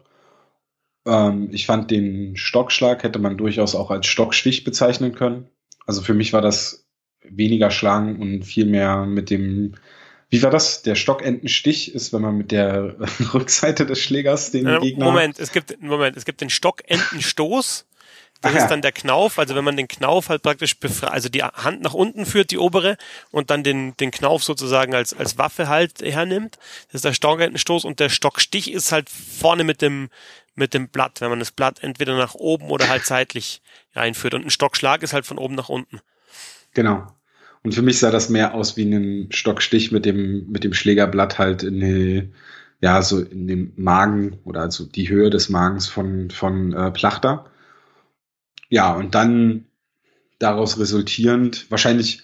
Ähm, ich fand den Stockschlag hätte man durchaus auch als Stockstich bezeichnen können. Also für mich war das weniger Schlagen und viel mehr mit dem, wie war das? Der Stockentenstich ist, wenn man mit der <laughs> Rückseite des Schlägers den äh, Gegner. Moment, es gibt, Moment, es gibt den Stockentenstoß. Das Ach ist dann der Knauf, also wenn man den Knauf halt praktisch befreit, also die Hand nach unten führt, die obere, und dann den, den Knauf sozusagen als, als Waffe halt hernimmt. Das ist der Stockentenstoß und der Stockstich ist halt vorne mit dem, mit dem Blatt, wenn man das Blatt entweder nach oben oder halt seitlich reinführt. Und ein Stockschlag ist halt von oben nach unten. Genau. Und für mich sah das mehr aus wie ein Stockstich mit dem, mit dem Schlägerblatt halt in die, ja, so in dem Magen oder also die Höhe des Magens von, von äh, Plachter. Ja, und dann daraus resultierend, wahrscheinlich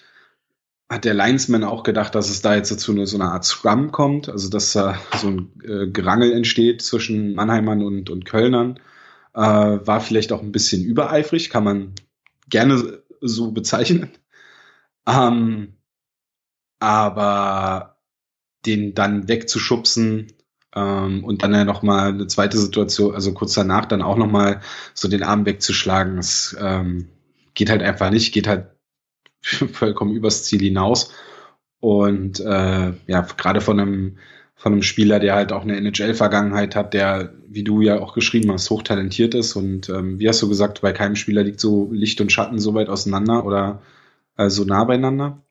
hat der Linesman auch gedacht, dass es da jetzt dazu so eine Art Scrum kommt, also dass da so ein äh, Gerangel entsteht zwischen Mannheimern und, und Kölnern. Äh, war vielleicht auch ein bisschen übereifrig, kann man gerne so bezeichnen. Ähm, aber den dann wegzuschubsen ähm, und dann ja noch mal eine zweite Situation, also kurz danach dann auch noch mal so den Arm wegzuschlagen, das ähm, geht halt einfach nicht, geht halt <laughs> vollkommen übers Ziel hinaus. Und äh, ja, gerade von einem von einem Spieler, der halt auch eine NHL-Vergangenheit hat, der, wie du ja auch geschrieben hast, hochtalentiert ist. Und ähm, wie hast du gesagt, bei keinem Spieler liegt so Licht und Schatten so weit auseinander oder äh, so nah beieinander.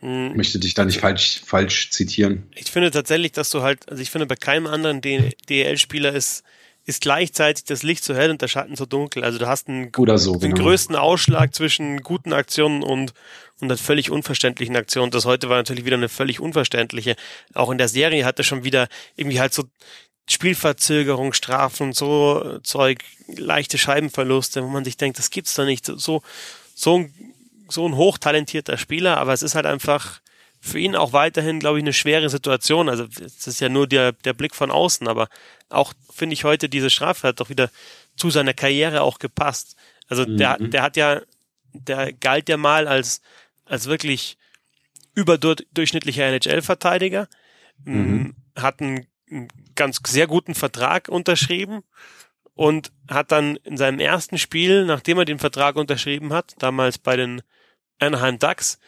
Mhm. Möchte dich da nicht falsch, falsch zitieren. Ich finde tatsächlich, dass du halt, also ich finde, bei keinem anderen DEL-Spieler ist, ist gleichzeitig das Licht so hell und der Schatten so dunkel. Also du hast einen, so, den genau. größten Ausschlag zwischen guten Aktionen und, und der völlig unverständlichen Aktion. Das heute war natürlich wieder eine völlig unverständliche. Auch in der Serie hatte schon wieder irgendwie halt so Spielverzögerung, Strafen, so Zeug, leichte Scheibenverluste, wo man sich denkt, das gibt's doch nicht. So, so ein so ein hochtalentierter Spieler, aber es ist halt einfach für ihn auch weiterhin, glaube ich, eine schwere Situation. Also es ist ja nur der, der Blick von außen, aber auch finde ich heute diese Strafe hat doch wieder zu seiner Karriere auch gepasst. Also mhm. der, der hat ja, der galt ja mal als, als wirklich überdurchschnittlicher NHL-Verteidiger, mhm. hat einen, einen ganz sehr guten Vertrag unterschrieben und hat dann in seinem ersten Spiel, nachdem er den Vertrag unterschrieben hat, damals bei den Anaheim Ducks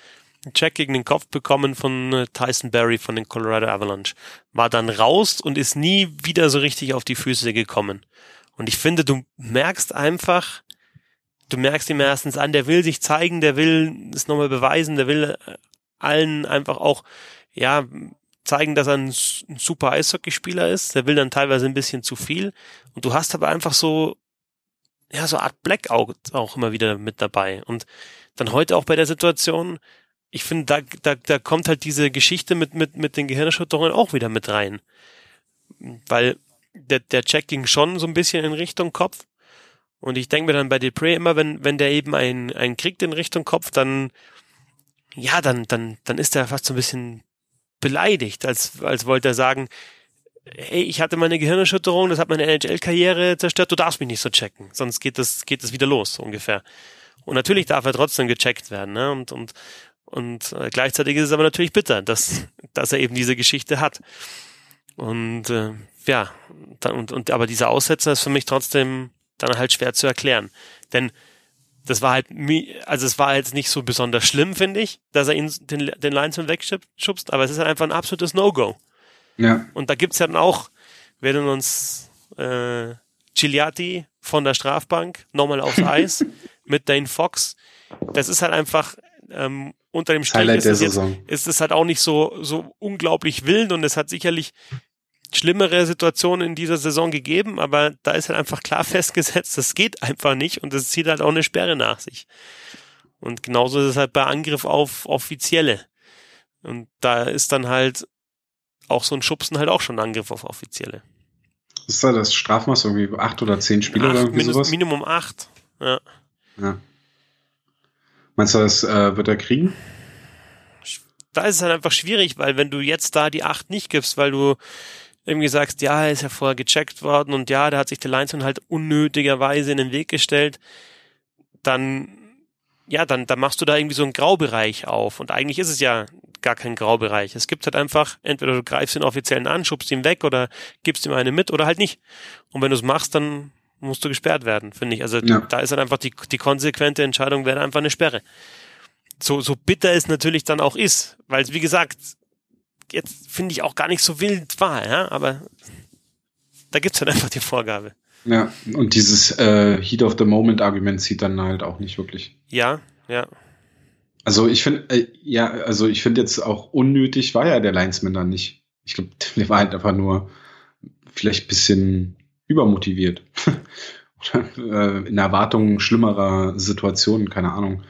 einen Check gegen den Kopf bekommen von äh, Tyson Berry von den Colorado Avalanche. War dann raus und ist nie wieder so richtig auf die Füße gekommen. Und ich finde, du merkst einfach, du merkst ihm erstens an, der will sich zeigen, der will es nochmal beweisen, der will äh, allen einfach auch, ja, zeigen, dass er ein, ein super Eishockeyspieler ist. Der will dann teilweise ein bisschen zu viel. Und du hast aber einfach so, ja, so eine Art Blackout auch immer wieder mit dabei. Und dann heute auch bei der Situation, ich finde, da, da, da kommt halt diese Geschichte mit, mit, mit den Gehirnerschütterungen auch wieder mit rein. Weil der, der Check ging schon so ein bisschen in Richtung Kopf. Und ich denke mir dann bei Depre immer, wenn, wenn der eben einen, einen kriegt in Richtung Kopf, dann, ja, dann, dann, dann ist er fast so ein bisschen beleidigt, als, als wollte er sagen, hey, ich hatte meine Gehirnerschütterung, das hat meine NHL-Karriere zerstört, du darfst mich nicht so checken, sonst geht das, geht das wieder los, ungefähr. Und natürlich darf er trotzdem gecheckt werden, ne? Und, und, und äh, gleichzeitig ist es aber natürlich bitter, dass, dass er eben diese Geschichte hat. Und äh, ja, dann, und, und aber dieser Aussetzer ist für mich trotzdem dann halt schwer zu erklären. Denn das war halt, also es war jetzt nicht so besonders schlimm, finde ich, dass er ihn den, den Linesman wegschubst, aber es ist halt einfach ein absolutes No-Go. Ja. Und da gibt's ja dann auch, werden uns äh, Gigliati von der Strafbank nochmal aufs <laughs> Eis mit Dane Fox. Das ist halt einfach ähm, unter dem Strich ist es, jetzt, ist es halt auch nicht so so unglaublich wild und es hat sicherlich schlimmere Situationen in dieser Saison gegeben, aber da ist halt einfach klar <laughs> festgesetzt, das geht einfach nicht und das zieht halt auch eine Sperre nach sich. Und genauso ist es halt bei Angriff auf Offizielle. Und da ist dann halt auch so ein Schubsen halt auch schon ein Angriff auf Offizielle. Ist da das Strafmaß irgendwie acht oder zehn Spiele acht, oder irgendwie sowas? Minimum acht, ja. ja. Meinst du, das äh, wird er kriegen? Da ist es halt einfach schwierig, weil wenn du jetzt da die acht nicht gibst, weil du irgendwie sagst, ja, er ist ja vorher gecheckt worden und ja, da hat sich der Linesman halt unnötigerweise in den Weg gestellt, dann, ja, dann, dann machst du da irgendwie so einen Graubereich auf. Und eigentlich ist es ja gar kein Graubereich. Es gibt halt einfach, entweder du greifst den Offiziellen an, schubst ihn weg oder gibst ihm eine mit oder halt nicht. Und wenn du es machst, dann musst du gesperrt werden, finde ich. Also ja. da ist halt einfach die, die konsequente Entscheidung wäre einfach eine Sperre. So, so bitter es natürlich dann auch ist, weil wie gesagt, jetzt finde ich auch gar nicht so wild war, ja, aber da gibt's halt einfach die Vorgabe. Ja, und dieses äh, Heat of the Moment Argument zieht dann halt auch nicht wirklich. Ja, ja. Also ich finde, äh, ja, also ich finde jetzt auch unnötig war ja der Linesman dann nicht. Ich glaube, <laughs> der war halt einfach nur vielleicht bisschen übermotiviert. <laughs> Oder äh, in Erwartung schlimmerer Situationen, keine Ahnung.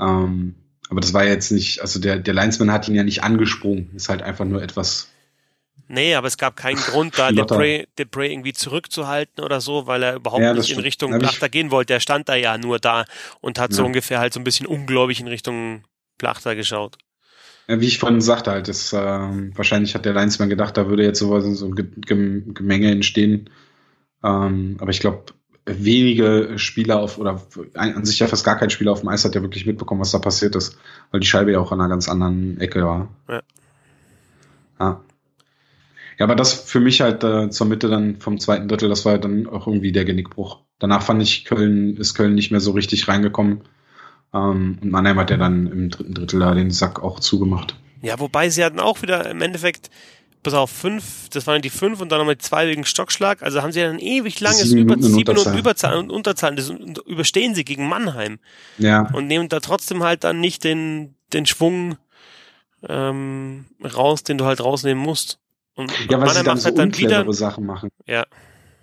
Ähm, aber das war jetzt nicht, also der, der Linesman hat ihn ja nicht angesprungen, ist halt einfach nur etwas. Nee, aber es gab keinen Grund, da Depray, Depray irgendwie zurückzuhalten oder so, weil er überhaupt ja, nicht in Richtung Plachter gehen wollte. Er stand da ja nur da und hat ja. so ungefähr halt so ein bisschen ungläubig in Richtung Plachter geschaut. Ja, wie ich vorhin sagte, halt, das, äh, wahrscheinlich hat der Linesman gedacht, da würde jetzt sowas, so ein Gemenge entstehen. Ähm, aber ich glaube, wenige Spieler auf, oder an sich ja fast gar kein Spieler auf dem Eis hat ja wirklich mitbekommen, was da passiert ist, weil die Scheibe ja auch an einer ganz anderen Ecke war. Ja. Ja, ja aber das für mich halt äh, zur Mitte dann vom zweiten Drittel, das war dann auch irgendwie der Genickbruch. Danach fand ich Köln, ist Köln nicht mehr so richtig reingekommen. Ähm, und Mannheim hat ja dann im dritten Drittel da den Sack auch zugemacht. Ja, wobei sie hatten auch wieder im Endeffekt bis auf fünf, das waren die fünf und dann nochmal zwei wegen Stockschlag. Also haben sie ja ein ewig langes sieben sieben Unterzahl. und Überzahl und Unterzahl. Das überstehen sie gegen Mannheim. Ja. Und nehmen da trotzdem halt dann nicht den, den Schwung ähm, raus, den du halt rausnehmen musst. Und ja, weil sie dann so halt dann wieder Sachen machen. Ja.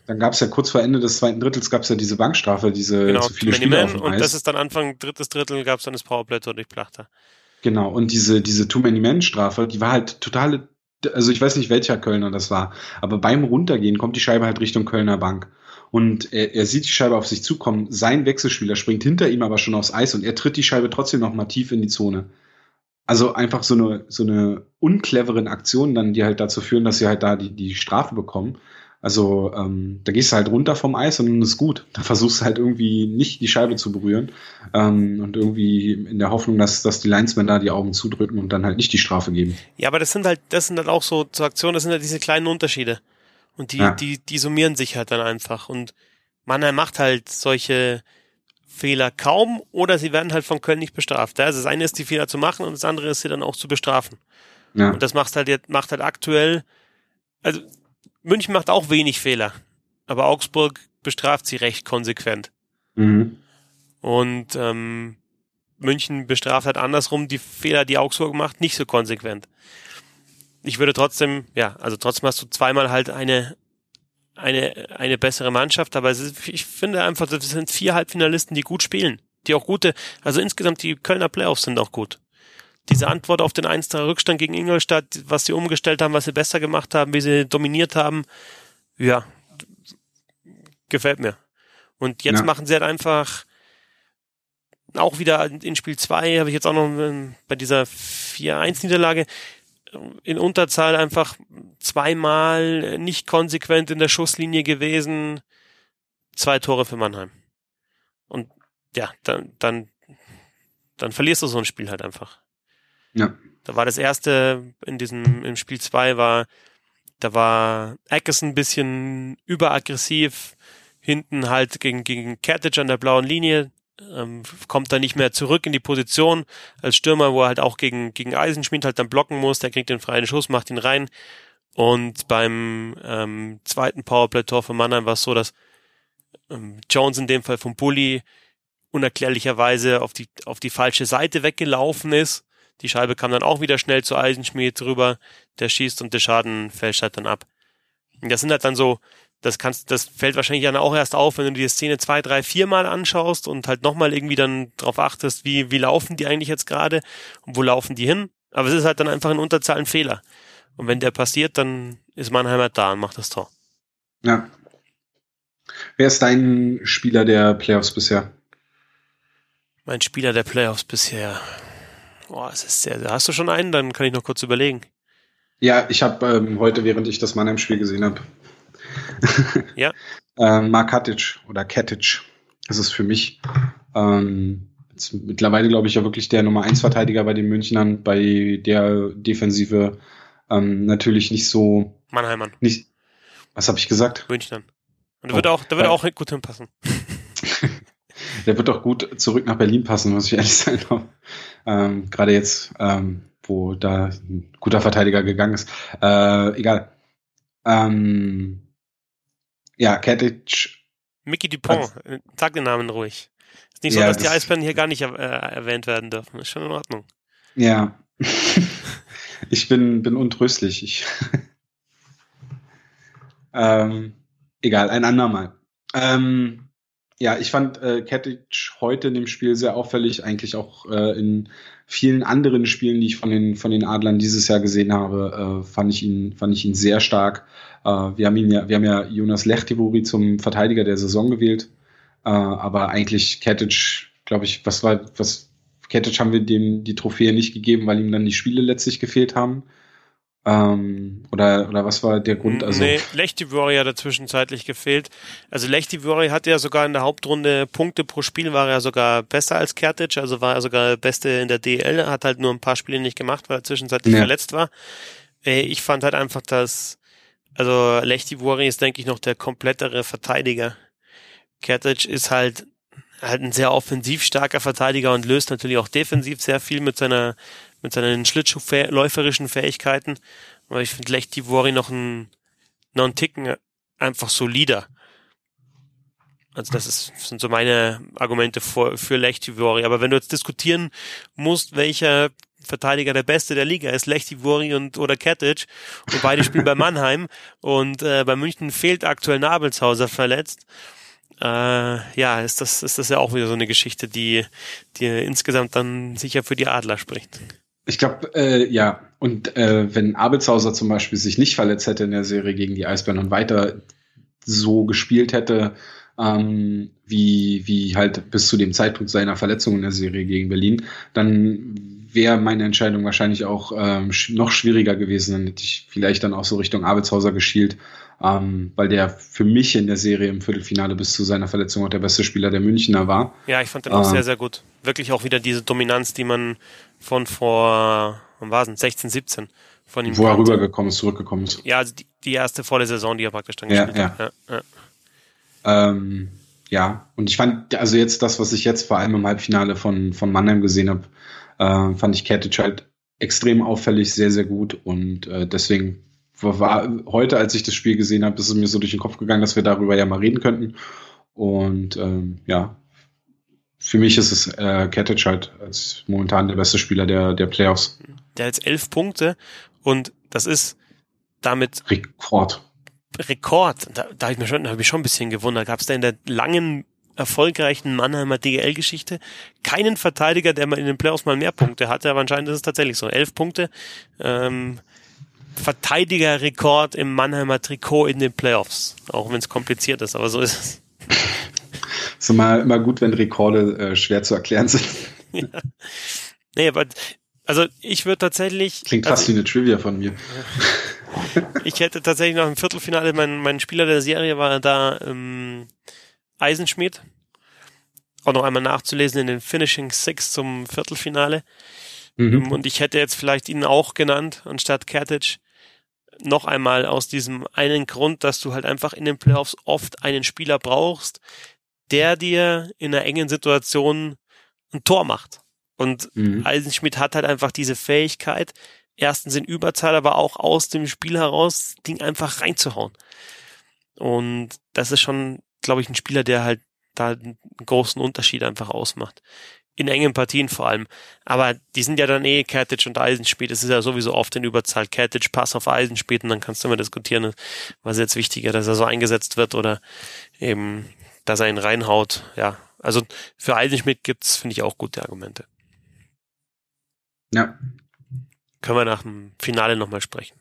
Dann gab es ja kurz vor Ende des zweiten Drittels gab es ja diese Bankstrafe, diese genau, zu viele Spieler auf dem Und Eis. das ist dann Anfang drittes Drittel gab es dann das Powerplay durch Plachter. Genau, und diese, diese Too-Many-Men-Strafe, die war halt totale also ich weiß nicht, welcher Kölner das war, aber beim Runtergehen kommt die Scheibe halt Richtung Kölner Bank. Und er, er sieht die Scheibe auf sich zukommen. Sein Wechselspieler springt hinter ihm aber schon aufs Eis und er tritt die Scheibe trotzdem noch mal tief in die Zone. Also einfach so eine, so eine uncleveren Aktion dann, die halt dazu führen, dass sie halt da die, die Strafe bekommen. Also ähm, da gehst du halt runter vom Eis und dann ist gut. Da versuchst du halt irgendwie nicht die Scheibe zu berühren ähm, und irgendwie in der Hoffnung, dass, dass die Linesmen da die Augen zudrücken und dann halt nicht die Strafe geben. Ja, aber das sind halt, das sind halt auch so zur Aktion, das sind halt diese kleinen Unterschiede. Und die, ja. die, die summieren sich halt dann einfach. Und Mannheim macht halt solche Fehler kaum oder sie werden halt von Köln nicht bestraft. Also das eine ist, die Fehler zu machen und das andere ist, sie dann auch zu bestrafen. Ja. Und das macht halt jetzt, macht halt aktuell, also München macht auch wenig Fehler, aber Augsburg bestraft sie recht konsequent. Mhm. Und ähm, München bestraft halt andersrum die Fehler, die Augsburg macht, nicht so konsequent. Ich würde trotzdem, ja, also trotzdem hast du zweimal halt eine eine eine bessere Mannschaft, aber ist, ich finde einfach, das sind vier Halbfinalisten, die gut spielen, die auch gute, also insgesamt die Kölner Playoffs sind auch gut diese Antwort auf den 1-3-Rückstand gegen Ingolstadt, was sie umgestellt haben, was sie besser gemacht haben, wie sie dominiert haben, ja, gefällt mir. Und jetzt ja. machen sie halt einfach auch wieder in Spiel 2, habe ich jetzt auch noch bei dieser 4-1-Niederlage, in Unterzahl einfach zweimal nicht konsequent in der Schusslinie gewesen, zwei Tore für Mannheim. Und ja, dann, dann, dann verlierst du so ein Spiel halt einfach. Ja. Da war das erste in diesem, im Spiel zwei war, da war Ackerson ein bisschen überaggressiv, hinten halt gegen, gegen Kertic an der blauen Linie, ähm, kommt dann nicht mehr zurück in die Position als Stürmer, wo er halt auch gegen, gegen Eisenschmied halt dann blocken muss, der kriegt den freien Schuss, macht ihn rein. Und beim ähm, zweiten Powerplay-Tor von Mannheim war es so, dass ähm, Jones in dem Fall vom Bully unerklärlicherweise auf die, auf die falsche Seite weggelaufen ist. Die Scheibe kam dann auch wieder schnell zu Eisenschmied rüber, der schießt und der Schaden fällt halt dann ab. Und das sind halt dann so, das kannst, das fällt wahrscheinlich dann auch erst auf, wenn du die Szene zwei, drei, viermal anschaust und halt nochmal irgendwie dann drauf achtest, wie, wie laufen die eigentlich jetzt gerade und wo laufen die hin. Aber es ist halt dann einfach ein Unterzahl ein Fehler. Und wenn der passiert, dann ist Mannheim halt da und macht das Tor. Ja. Wer ist dein Spieler der Playoffs bisher? Mein Spieler der Playoffs bisher. Boah, es ist sehr, sehr. Hast du schon einen? Dann kann ich noch kurz überlegen. Ja, ich habe ähm, heute, während ich das Mannheim-Spiel gesehen habe, <laughs> Ja. ähm, Mark Katic oder Katic. Das ist für mich ähm, mittlerweile, glaube ich, ja wirklich der Nummer 1 Verteidiger bei den Münchnern, bei der Defensive ähm, natürlich nicht so Mannheimern, nicht. Was habe ich gesagt? Münchnern. Und da Oh, wird auch, da wird weil- auch gut hinpassen. <laughs> Der wird doch gut zurück nach Berlin passen, muss ich ehrlich sein. ähm, Gerade jetzt, ähm, wo da ein guter Verteidiger gegangen ist. Äh, egal. Ähm, ja, Katic Mickey Dupont, äh, sag den Namen ruhig. Ist nicht so, Ja, dass die das- Eisbären hier gar nicht äh, erwähnt werden dürfen. Ist schon in Ordnung. Ja. <laughs> ich bin, bin untröstlich. Ich <laughs> ähm, egal, ein andermal. Ähm, ja, ich fand äh, Katic heute in dem Spiel sehr auffällig, eigentlich auch äh, in vielen anderen Spielen, die ich von den von den Adlern dieses Jahr gesehen habe, äh, fand ich ihn fand ich ihn sehr stark. Äh, wir haben ihn ja wir haben ja Jonas Lechtivori zum Verteidiger der Saison gewählt, äh, aber eigentlich Katic, glaube ich, was war was Ketic haben wir dem die Trophäe nicht gegeben, weil ihm dann die Spiele letztlich gefehlt haben. Ähm, oder, oder was war der Grund? Also, nee, Lechtivori hat dazwischen zeitlich gefehlt. Also Lechtivori hatte ja sogar in der Hauptrunde Punkte pro Spiel, war er sogar besser als Kertic, also war er sogar der Beste in der DL, hat halt nur ein paar Spiele nicht gemacht, weil er zwischenzeitlich Ja. verletzt war. Äh, Ich fand halt einfach, dass, also Lechtivori ist, denke ich, noch der komplettere Verteidiger. Kertic ist halt halt ein sehr offensiv starker Verteidiger und löst natürlich auch defensiv sehr viel mit seiner mit seinen schlittschuhläuferischen Fähigkeiten. Aber ich finde Lechtivori noch ein noch einen Ticken einfach solider. Also das ist, sind so meine Argumente für, für Lechtivori. Aber wenn du jetzt diskutieren musst, welcher Verteidiger der Beste der Liga ist, Lechtivori und oder Ketic, und beide spielen bei Mannheim <laughs> und äh, bei München fehlt aktuell Nabelshauser verletzt, äh, ja, ist das, ist das ja auch wieder so eine Geschichte, die, die insgesamt dann sicher für die Adler spricht. Ich glaube, äh, ja. Und äh, wenn Abelshauser zum Beispiel sich nicht verletzt hätte in der Serie gegen die Eisbären und weiter so gespielt hätte, ähm, wie, wie halt bis zu dem Zeitpunkt seiner Verletzung in der Serie gegen Berlin, dann wäre meine Entscheidung wahrscheinlich auch ähm, noch schwieriger gewesen. Dann hätte ich vielleicht dann auch so Richtung Abelshauser geschielt, ähm, weil der für mich in der Serie im Viertelfinale bis zu seiner Verletzung auch der beste Spieler der Münchner war. Ja, ich fand den auch Ah. sehr, sehr gut. Wirklich auch wieder diese Dominanz, die man von vor, wann war es, 16, 17 von ihm Wo er rübergekommen ist, zurückgekommen ist. Ja, also die, die erste volle Saison, die er praktisch dann Ja, gespielt hat. Ja, ja. Ähm, ja, und ich fand, also jetzt das, was ich jetzt vor allem im Halbfinale von, von Mannheim gesehen habe, äh, fand ich Katic halt extrem auffällig, sehr, sehr gut. Und äh, deswegen war, war heute, als ich das Spiel gesehen habe, ist es mir so durch den Kopf gegangen, dass wir darüber ja mal reden könnten. Und ähm, ja, für mich ist es äh, Katic halt als momentan der beste Spieler der, der Playoffs. Der hat jetzt elf Punkte und das ist damit Rekord. Rekord. Da, da habe ich mir schon, da hab ich schon ein bisschen gewundert. Gab es da in der langen, erfolgreichen Mannheimer DGL-Geschichte keinen Verteidiger, der mal in den Playoffs mal mehr Punkte hatte, aber anscheinend ist es tatsächlich so. Elf Punkte. Ähm, Verteidigerrekord im Mannheimer Trikot in den Playoffs. Auch wenn es kompliziert ist, aber so ist es. Ist immer, immer gut, wenn Rekorde äh, schwer zu erklären sind. <laughs> Nee, aber Also ich würde tatsächlich. Klingt also, fast wie eine Trivia von mir. <laughs> ich hätte tatsächlich noch im Viertelfinale, mein, mein Spieler der Serie war da ähm, Eisenschmied. Auch noch einmal nachzulesen in den Finishing Six zum Viertelfinale. Mhm. Und ich hätte jetzt vielleicht ihn auch genannt, anstatt Kertic. Noch einmal aus diesem einen Grund, dass du halt einfach in den Playoffs oft einen Spieler brauchst, der dir in einer engen Situation ein Tor macht. Und mhm. Eisenschmidt hat halt einfach diese Fähigkeit, erstens in Überzahl, aber auch aus dem Spiel heraus Ding einfach reinzuhauen. Und das ist schon, glaube ich, ein Spieler, der halt da einen großen Unterschied einfach ausmacht. In engen Partien vor allem. Aber die sind ja dann eh Kertic und Eisenspät. Es ist ja sowieso oft in Überzahl. Kertic, Pass auf Eisenspät und dann kannst du immer diskutieren, was jetzt wichtiger, dass er so eingesetzt wird oder eben, dass er ihn reinhaut. Ja, also für Eisenschmidt gibt's, finde ich, auch gute Argumente. Ja. Können wir nach dem Finale nochmal sprechen.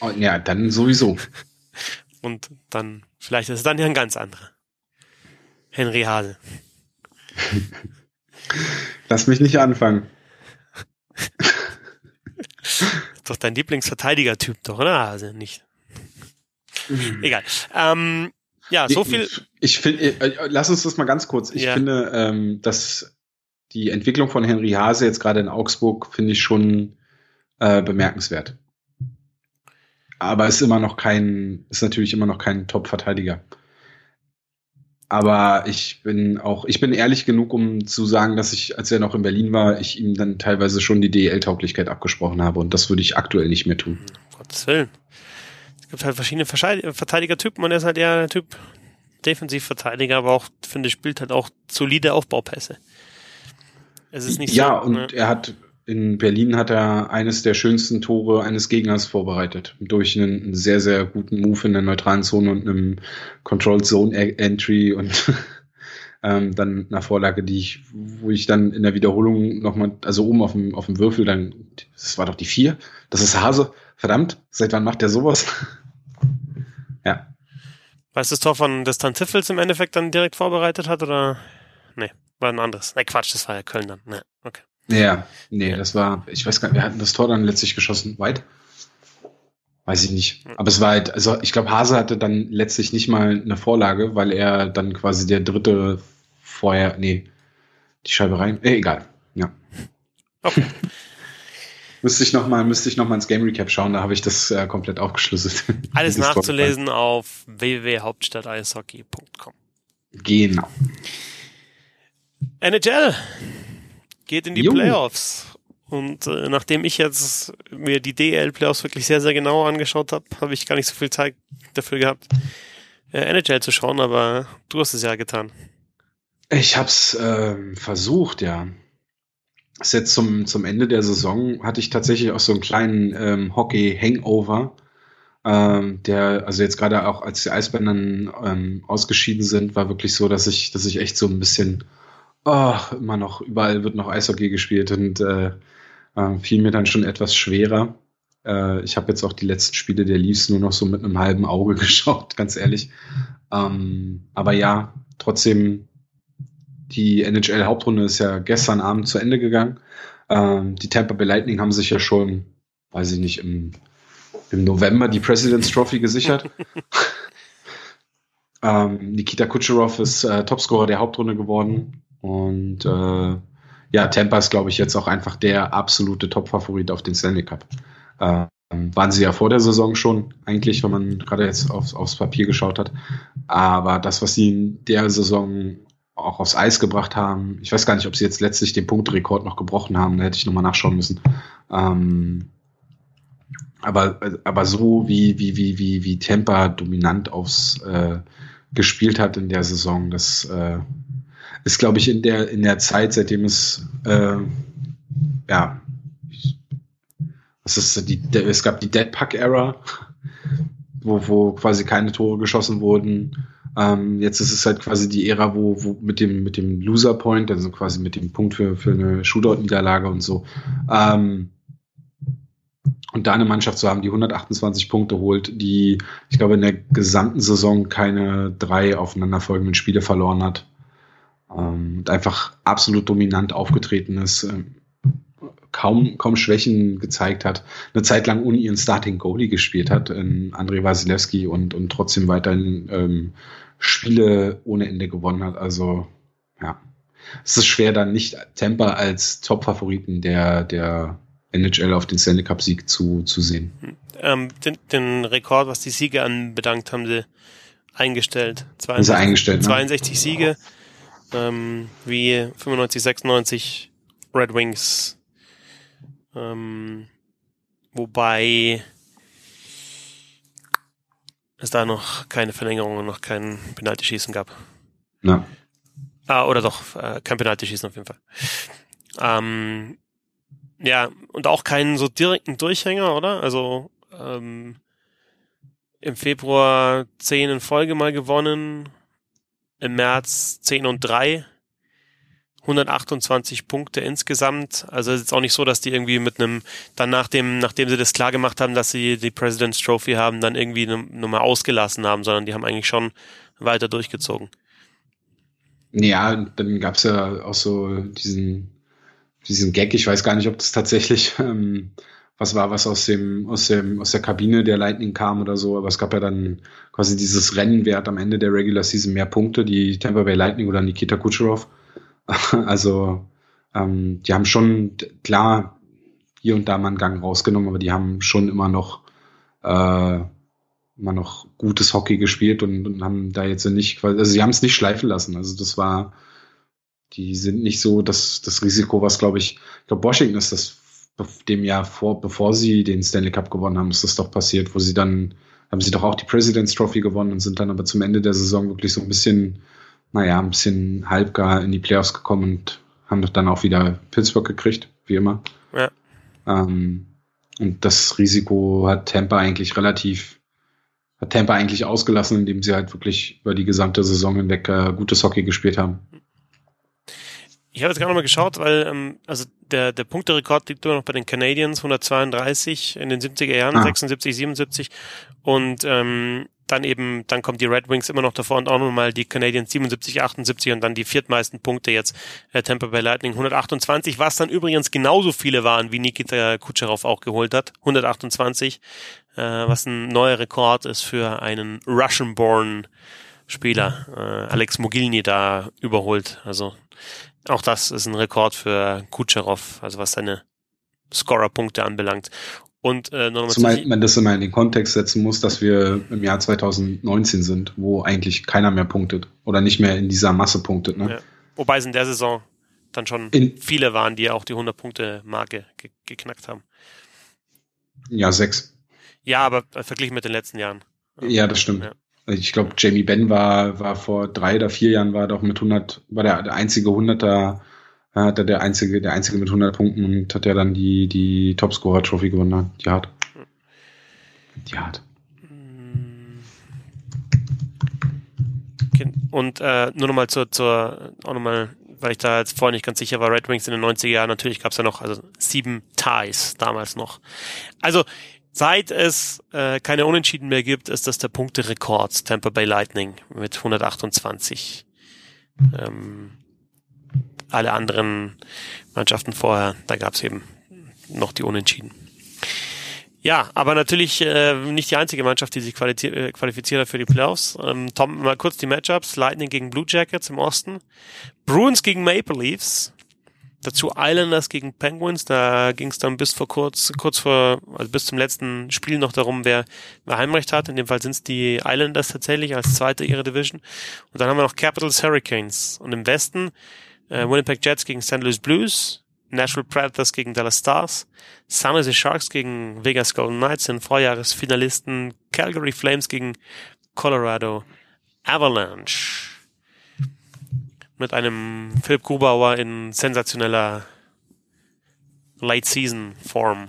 Oh, ja, dann sowieso. <laughs> Und dann, vielleicht ist es dann ja ein ganz anderer. Henry Hase. <laughs> Lass mich nicht anfangen. <laughs> doch dein Lieblingsverteidiger-Typ, doch, oder? Also nicht. Mhm. Egal. Ähm, ja, so viel. Ich, ich finde, äh, lass uns das mal ganz kurz. Ich ja. finde, ähm, dass die Entwicklung von Henry Hase jetzt gerade in Augsburg finde ich schon äh, bemerkenswert. Aber ist immer noch kein, ist natürlich immer noch kein Top-Verteidiger. Aber ich bin auch, ich bin ehrlich genug, um zu sagen, dass ich, als er noch in Berlin war, ich ihm dann teilweise schon die DL-Tauglichkeit abgesprochen habe. Und das würde ich aktuell nicht mehr tun. Um Gottes Willen. Es gibt halt verschiedene Verteidigertypen und er ist halt eher der Typ Defensivverteidiger, aber auch, finde ich, spielt halt auch solide Aufbaupässe. Es ist nicht ja, so, und ne? er hat in Berlin hat er eines der schönsten Tore eines Gegners vorbereitet. Durch einen sehr, sehr guten Move in der neutralen Zone und einem Controlled Zone Entry und <laughs> ähm, dann einer Vorlage, die ich, wo ich dann in der Wiederholung nochmal, also oben auf dem, auf dem Würfel, dann, das war doch die vier. Das ist Hase. Verdammt, seit wann macht der sowas? <laughs> ja. Weißt du das Tor von Distanzifels im Endeffekt dann direkt vorbereitet hat oder? Nee, war ein anderes. Ne, Quatsch, das war ja Köln dann. Nee, okay. Ja, nee, das war, ich weiß gar nicht, wir hatten das Tor dann letztlich geschossen. White? Weiß ich nicht. Aber es war halt, also ich glaube, Hase hatte dann letztlich nicht mal eine Vorlage, weil er dann quasi der dritte vorher, nee, die Scheibe rein. Äh, egal. Ja. Okay. <laughs> müsste ich nochmal, müsste ich noch mal ins Game Recap schauen, da habe ich das äh, komplett aufgeschlüsselt. <laughs> Alles nachzulesen auf www.hauptstadteishockey.com. Genau. NHL geht in die jo. Playoffs. Und äh, nachdem ich jetzt mir die DL-Playoffs wirklich sehr, sehr genau angeschaut habe, habe ich gar nicht so viel Zeit dafür gehabt, äh, NHL zu schauen, aber du hast es ja getan. Ich habe es äh, versucht, ja. Ist jetzt zum, zum Ende der Saison hatte ich tatsächlich auch so einen kleinen ähm, Hockey-Hangover. Ähm, der, also jetzt gerade auch als die Eisbären ähm, ausgeschieden sind, war wirklich so, dass ich, dass ich echt so ein bisschen oh, immer noch, überall wird noch Eishockey gespielt und äh, äh, fiel mir dann schon etwas schwerer. Äh, ich habe jetzt auch die letzten Spiele der Leafs nur noch so mit einem halben Auge <laughs> geschaut, ganz ehrlich. Ähm, aber ja, trotzdem, die NHL-Hauptrunde ist ja gestern Abend zu Ende gegangen. Ähm, die Tampa Bay Lightning haben sich ja schon, weiß ich nicht, im, im November die President's Trophy gesichert. <laughs> ähm, Nikita Kucherov ist äh, Topscorer der Hauptrunde geworden. Und äh, ja, Tampa ist, glaube ich, jetzt auch einfach der absolute Top-Favorit auf den Stanley Cup. Äh, waren sie ja vor der Saison schon, eigentlich, wenn man gerade jetzt aufs, aufs Papier geschaut hat. Aber das, was sie in der Saison auch aufs Eis gebracht haben, ich weiß gar nicht, ob sie jetzt letztlich den Punktrekord noch gebrochen haben, da hätte ich nochmal nachschauen müssen. Ähm, aber, aber so wie, wie, wie, wie, wie Tampa dominant aufs äh, gespielt hat in der Saison, das äh, ist, glaube ich, in der, in der Zeit, seitdem es, äh, ja, was ist die, es gab die Dead Pack Era, wo, wo quasi keine Tore geschossen wurden. Ähm, jetzt ist es halt quasi die Ära, wo, wo mit dem, mit dem Loser Point, also quasi mit dem Punkt für, für eine Shootout-Niederlage und so, ähm, und da eine Mannschaft zu haben, die 128 Punkte holt, die, ich glaube, in der gesamten Saison keine drei aufeinanderfolgenden Spiele verloren hat, ähm, und einfach absolut dominant aufgetreten ist. Ähm, kaum, kaum Schwächen gezeigt hat, eine Zeit lang ohne ihren Starting Goalie gespielt hat, in Andrei Wasilewski und, und trotzdem weiterhin ähm, Spiele ohne Ende gewonnen hat. Also ja, es ist schwer dann nicht Tampa als Top-Favoriten der, der NHL auf den Stanley Cup-Sieg zu, zu sehen. Ähm, den, den Rekord, was die Siege anbedankt, haben sie eingestellt. 62, also eingestellt, 62 ne? Siege, ähm, wie 95, 96 Red Wings. Ähm, wobei es da noch keine Verlängerung und noch kein Penaltyschießen gab. Ja. Ah, oder doch, äh, kein Penaltyschießen auf jeden Fall. Ähm, ja, und auch keinen so direkten Durchhänger, oder? Also ähm, im Februar 10 in Folge mal gewonnen, im März 10 und 3, 128 Punkte insgesamt. Also es ist auch nicht so, dass die irgendwie mit einem, dann nach dem, nachdem sie das klar gemacht haben, dass sie die President's Trophy haben, dann irgendwie eine Nummer ausgelassen haben, sondern die haben eigentlich schon weiter durchgezogen. Ja, dann gab's ja auch so diesen, diesen Gag, ich weiß gar nicht, ob das tatsächlich <laughs> ähm, was war, was aus dem, aus dem, aus der Kabine der Lightning kam oder so, aber es gab ja dann quasi dieses Rennen, wer hat am Ende der Regular Season mehr Punkte, die Tampa Bay Lightning oder Nikita Kucherov. <laughs> also ähm, die haben schon klar hier und da mal einen Gang rausgenommen, aber die haben schon immer noch äh, immer noch gutes Hockey gespielt und, und haben da jetzt nicht, also sie haben es nicht schleifen lassen. Also das war, die sind nicht so das, das Risiko, was glaube ich, ich glaube Washington ist das dem Jahr vor, bevor sie den Stanley Cup gewonnen haben, ist das doch passiert, wo sie dann, haben sie doch auch die President's Trophy gewonnen und sind dann aber zum Ende der Saison wirklich so ein bisschen, naja, ein bisschen halbgar in die Playoffs gekommen und haben doch dann auch wieder Pittsburgh gekriegt, wie immer. Ja. Ähm, und das Risiko hat Tampa eigentlich relativ, hat Tampa eigentlich ausgelassen, indem sie halt wirklich über die gesamte Saison hinweg äh, gutes Hockey gespielt haben. Ich habe jetzt gerade mal geschaut, weil ähm, also der, der Punkterekord liegt immer noch bei den Canadiens, 132 in den 70er Jahren, ah. 76, 77 und ähm, dann eben, dann kommt die Red Wings immer noch davor und auch nochmal die Canadiens 77, 78 und dann die viertmeisten Punkte jetzt äh, Tampa Bay Lightning 128, was dann übrigens genauso viele waren, wie Nikita Kucherov auch geholt hat, 128, äh, was ein neuer Rekord ist für einen Russian-born Spieler, äh, Alex Mogilny da überholt. Also auch das ist ein Rekord für Kucherov, also was seine Scorer-Punkte anbelangt. Und äh, noch Zumal man das immer in den Kontext setzen muss, dass wir im Jahr 2019 sind, wo eigentlich keiner mehr punktet oder nicht mehr in dieser Masse punktet. Ne? Ja. Wobei es in der Saison dann schon in, viele waren, die auch die 100-Punkte-Marke ge geknackt haben. Ja, sechs. Ja, aber verglichen mit den letzten Jahren. Ja, das stimmt. Ja. Ich glaube, Jamie Benn war, war vor drei oder vier Jahren war doch mit 100, war der, der einzige Hunderter, hat er der einzige, der einzige mit 100 Punkten und hat ja dann die, die Topscorer Trophy gewonnen. Die hat. Die hat. Und äh, nur nochmal zur, zur, auch nochmal, weil ich da jetzt vorher nicht ganz sicher war, Red Wings in den 90er Jahren, natürlich gab es ja noch, also sieben Ties damals noch. Also Seit es äh, keine Unentschieden mehr gibt, ist das der Punkterekord Tampa Bay Lightning mit 128. Ähm, alle anderen Mannschaften vorher, da gab es eben noch die Unentschieden. Ja, aber natürlich äh, nicht die einzige Mannschaft, die sich äh, qualifiziert hat für die Playoffs. Ähm, Tom, mal kurz die Matchups. Lightning gegen Blue Jackets im Osten. Bruins gegen Maple Leafs. Dazu Islanders gegen Penguins, da ging es dann bis vor kurz, kurz vor, also bis zum letzten Spiel noch darum, wer, wer Heimrecht hat. In dem Fall sind es die Islanders tatsächlich als zweite ihrer Division. Und dann haben wir noch Capitals Hurricanes. Und im Westen äh, Winnipeg Jets gegen St. Louis Blues, Nashville Predators gegen Dallas Stars, San Jose Sharks gegen Vegas Golden Knights, den Vorjahresfinalisten Calgary Flames gegen Colorado Avalanche mit einem Philipp Grubauer in sensationeller Late-Season-Form.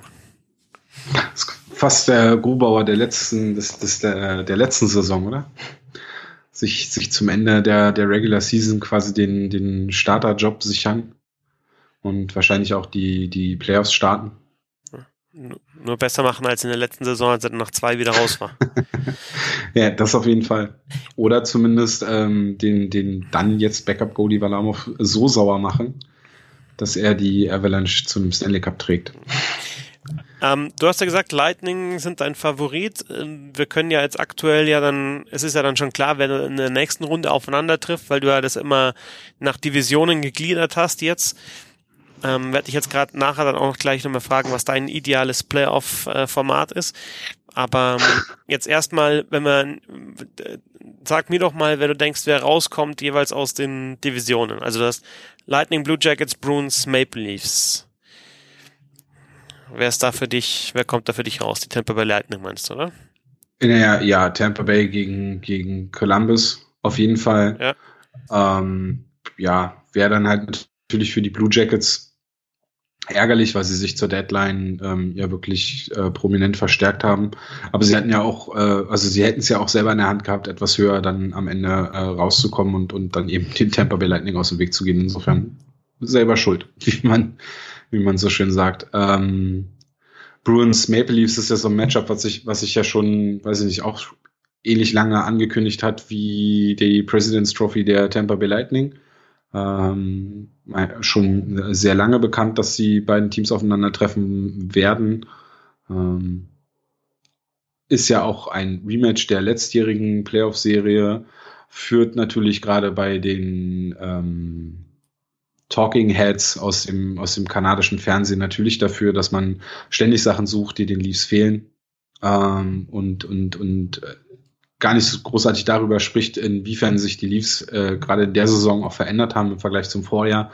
Fast der Grubauer der letzten, des, des, der, der letzten Saison, oder? Sich, sich zum Ende der, der Regular Season quasi den, den Starterjob sichern und wahrscheinlich auch die, die Playoffs starten nur besser machen als in der letzten Saison, als er nach zwei wieder raus war. <laughs> ja, das auf jeden Fall. Oder zumindest ähm, den, den dann jetzt Backup Goalie Valamov so sauer machen, dass er die Avalanche zum Stanley Cup trägt. Ähm, du hast ja gesagt, Lightning sind dein Favorit. Ähm, wir können ja jetzt aktuell ja dann, es ist ja dann schon klar, wer in der nächsten Runde aufeinander trifft, weil du ja das immer nach Divisionen gegliedert hast jetzt. Ähm, werde ich jetzt gerade nachher dann auch gleich nochmal fragen, was dein ideales Playoff-Format ist. Aber ähm, jetzt erstmal, wenn man, äh, sag mir doch mal, wer du denkst, wer rauskommt jeweils aus den Divisionen. Also das Lightning, Blue Jackets, Bruins, Maple Leafs. Wer ist da für dich, wer kommt da für dich raus? Die Tampa Bay Lightning meinst du, oder? Ja, ja Tampa Bay gegen, gegen Columbus auf jeden Fall. Ja, ähm, ja wäre dann halt natürlich für die Blue Jackets ärgerlich, weil sie sich zur Deadline ähm, ja wirklich äh, prominent verstärkt haben. Aber sie hatten ja auch, äh, also sie hätten es ja auch selber in der Hand gehabt, etwas höher dann am Ende äh, rauszukommen und, und dann eben den Tampa Bay Lightning aus dem Weg zu gehen. Insofern selber schuld, <laughs> wie man, wie man so schön sagt. Ähm, Bruins Maple Leafs ist ja so ein Matchup, was ich, was ich ja schon, weiß ich nicht, auch ähnlich lange angekündigt hat wie die President's Trophy der Tampa Bay Lightning. Ähm, schon sehr lange bekannt, dass die beiden Teams aufeinandertreffen werden. Ähm, ist ja auch ein Rematch der letztjährigen Playoff-Serie, führt natürlich gerade bei den ähm, Talking Heads aus dem, aus dem kanadischen Fernsehen natürlich dafür, dass man ständig Sachen sucht, die den Leafs fehlen. Ähm, und, und, und äh, gar nicht so großartig darüber spricht, inwiefern sich die Leafs äh, gerade in der Saison auch verändert haben im Vergleich zum Vorjahr.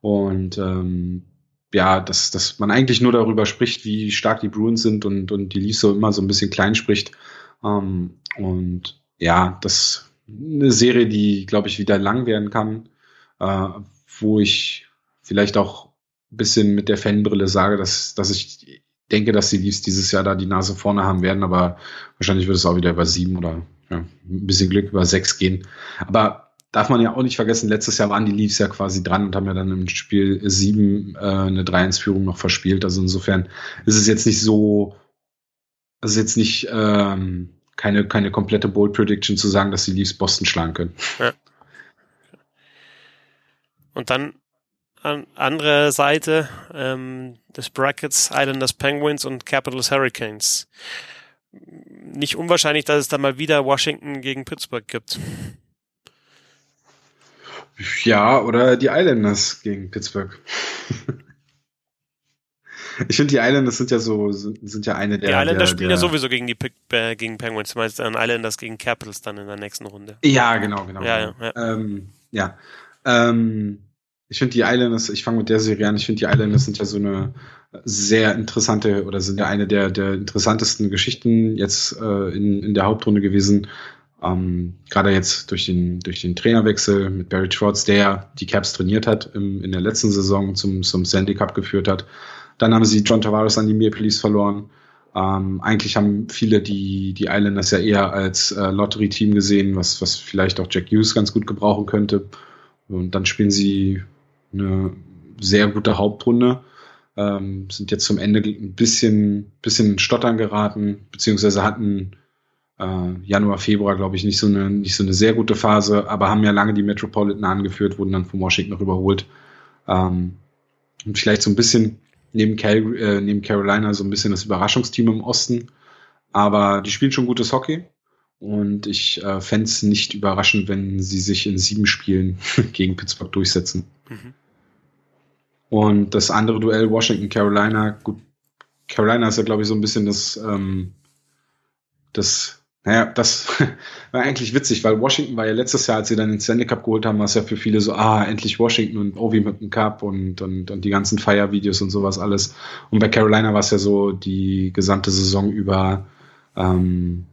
Und ähm, ja, dass, dass man eigentlich nur darüber spricht, wie stark die Bruins sind und, und die Leafs so immer so ein bisschen klein spricht. Ähm, und ja, das eine Serie, die, glaube ich, wieder lang werden kann, äh, wo ich vielleicht auch ein bisschen mit der Fanbrille sage, dass, dass ich denke, dass die Leafs dieses Jahr da die Nase vorne haben werden, aber wahrscheinlich wird es auch wieder über sieben oder ja, ein bisschen Glück über sechs gehen. Aber darf man ja auch nicht vergessen, letztes Jahr waren die Leafs ja quasi dran und haben ja dann im Spiel sieben äh, eine 3-1-Führung noch verspielt. Also insofern ist es jetzt nicht so, es ist jetzt nicht ähm, keine, keine komplette Bold Prediction zu sagen, dass die Leafs Boston schlagen können. Ja. Und dann an andere Seite ähm, des Brackets Islanders Penguins und Capitals Hurricanes. Nicht unwahrscheinlich, dass es da mal wieder Washington gegen Pittsburgh gibt. Ja, oder die Islanders gegen Pittsburgh. <laughs> ich finde, die Islanders sind ja so, sind, ja eine der. Die Islanders der, spielen der, ja sowieso gegen die äh, gegen Penguins, du meinst dann Islanders gegen Capitals dann in der nächsten Runde. Ja, genau, genau. Ja, ja. ja. Ähm, ja. Ähm, ich finde die Islanders, ich fange mit der Serie an, ich finde die Islanders sind ja so eine sehr interessante oder sind ja eine der, der interessantesten Geschichten jetzt äh, in, in der Hauptrunde gewesen. Ähm, Gerade jetzt durch den, durch den Trainerwechsel mit Barry Trotz, der die Caps trainiert hat, im, in der letzten Saison zum, zum Sandy Cup geführt hat. Dann haben sie John Tavares an die Maple Leafs verloren. Ähm, eigentlich haben viele die, die Islanders ja eher als äh, Lottery-Team gesehen, was, was vielleicht auch Jack Hughes ganz gut gebrauchen könnte. Und dann spielen sie eine sehr gute Hauptrunde. Ähm, sind jetzt zum Ende ein bisschen, bisschen Stottern geraten, beziehungsweise hatten äh, Januar, Februar, glaube ich, nicht so, eine, nicht so eine sehr gute Phase, aber haben ja lange die Metropolitan angeführt, wurden dann von Washington noch überholt. Ähm, und vielleicht so ein bisschen neben, Cal äh, neben Carolina so ein bisschen das Überraschungsteam im Osten. Aber die spielen schon gutes Hockey. Und ich äh, fände es nicht überraschend, wenn sie sich in sieben Spielen <laughs> gegen Pittsburgh durchsetzen. Mhm. Und das andere Duell Washington-Carolina, gut, Carolina ist ja, glaube ich, so ein bisschen das, ähm, das, naja, das <laughs> war eigentlich witzig, weil Washington war ja letztes Jahr, als sie dann den Stanley Cup geholt haben, war es ja für viele so, ah, endlich Washington und Ovi mit dem Cup und, und, und die ganzen Feiervideos und sowas alles. Und bei Carolina war es ja so die gesamte Saison über, ähm,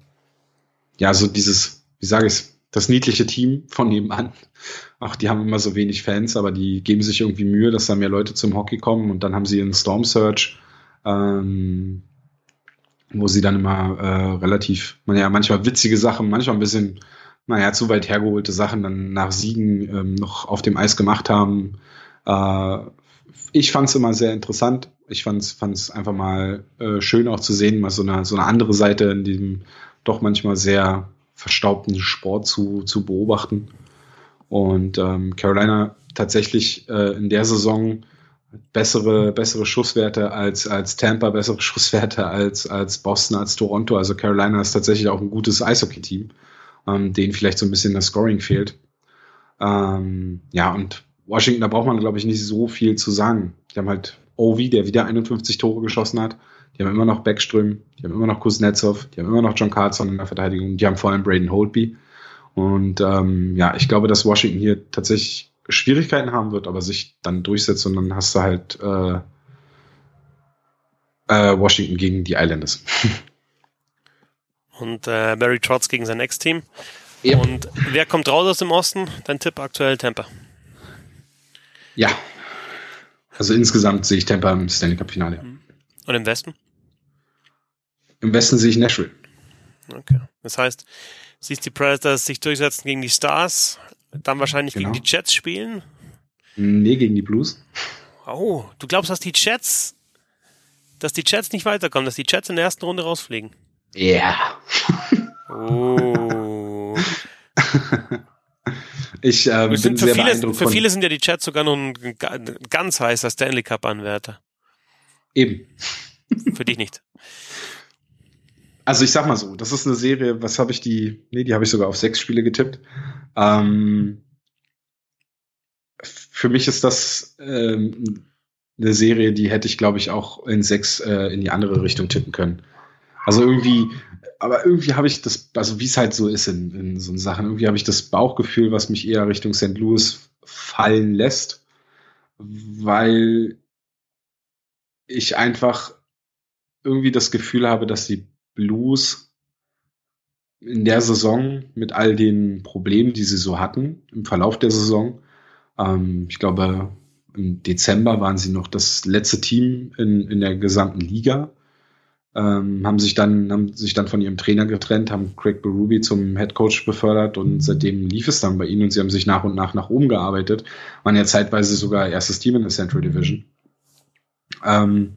ja, so dieses, wie sage ich das niedliche Team von nebenan. Ach, die haben immer so wenig Fans, aber die geben sich irgendwie Mühe, dass da mehr Leute zum Hockey kommen und dann haben sie einen Storm Search, ähm, wo sie dann immer äh, relativ, ja, manchmal witzige Sachen, manchmal ein bisschen, naja, zu weit hergeholte Sachen dann nach Siegen ähm, noch auf dem Eis gemacht haben. Äh, ich fand es immer sehr interessant. Ich fand es einfach mal äh, schön auch zu sehen, mal so eine, so eine andere Seite in diesem doch manchmal sehr verstaubten Sport zu, zu beobachten. Und ähm, Carolina tatsächlich äh, in der Saison bessere, bessere Schusswerte als, als Tampa, bessere <laughs> Schusswerte als, als Boston, als Toronto. Also Carolina ist tatsächlich auch ein gutes Eishockey-Team, ähm, denen vielleicht so ein bisschen das Scoring fehlt. Ähm, ja, und Washington, da braucht man, glaube ich, nicht so viel zu sagen. Die haben halt Ovi, der wieder 51 Tore geschossen hat. Die haben immer noch Backström, die haben immer noch Kuznetsov, die haben immer noch John Carlson in der Verteidigung, die haben vor allem Braden Holtby. Und ähm, ja, ich glaube, dass Washington hier tatsächlich Schwierigkeiten haben wird, aber sich dann durchsetzt und dann hast du halt äh, äh, Washington gegen die Islanders. und äh, Barry Trotz gegen sein Ex-Team. Ja. Und wer kommt raus aus dem Osten? Dein Tipp aktuell Tampa. Ja. Also insgesamt sehe ich Tampa im Stanley Cup Finale. Und im Westen? Im Westen sehe ich Nashville. Okay. Das heißt, siehst die Predators sich durchsetzen gegen die Stars, dann wahrscheinlich Genau. gegen die Jets spielen. Nee, gegen die Blues. Oh, du glaubst, dass die Jets, dass die Jets nicht weiterkommen, dass die Jets in der ersten Runde rausfliegen? Ja. Oh. <laughs> Ich äh, bin sehr viele, beeindruckt für viele sind ja die Jets sogar noch ein, ga- ein ganz heißer Stanley Cup-Anwärter. Eben. Für dich nicht. Also ich sag mal so, das ist eine Serie, was habe ich die, nee, die habe ich sogar auf sechs Spiele getippt. Ähm, für mich ist das ähm, eine Serie, die hätte ich, glaube ich, auch in sechs äh, in die andere Richtung tippen können. Also irgendwie, aber irgendwie habe ich das, also wie es halt so ist in, in so Sachen, irgendwie habe ich das Bauchgefühl, was mich eher Richtung St. Louis fallen lässt, weil ich einfach irgendwie das Gefühl habe, dass die Blues in der Saison mit all den Problemen, die sie so hatten, im Verlauf der Saison, ähm, ich glaube, im Dezember waren sie noch das letzte Team in, in der gesamten Liga, ähm, haben sich dann haben sich dann von ihrem Trainer getrennt, haben Craig Berube zum Head Coach befördert und seitdem lief es dann bei ihnen und sie haben sich nach und nach nach oben gearbeitet, waren ja zeitweise sogar erstes Team in der Central Division. Ähm,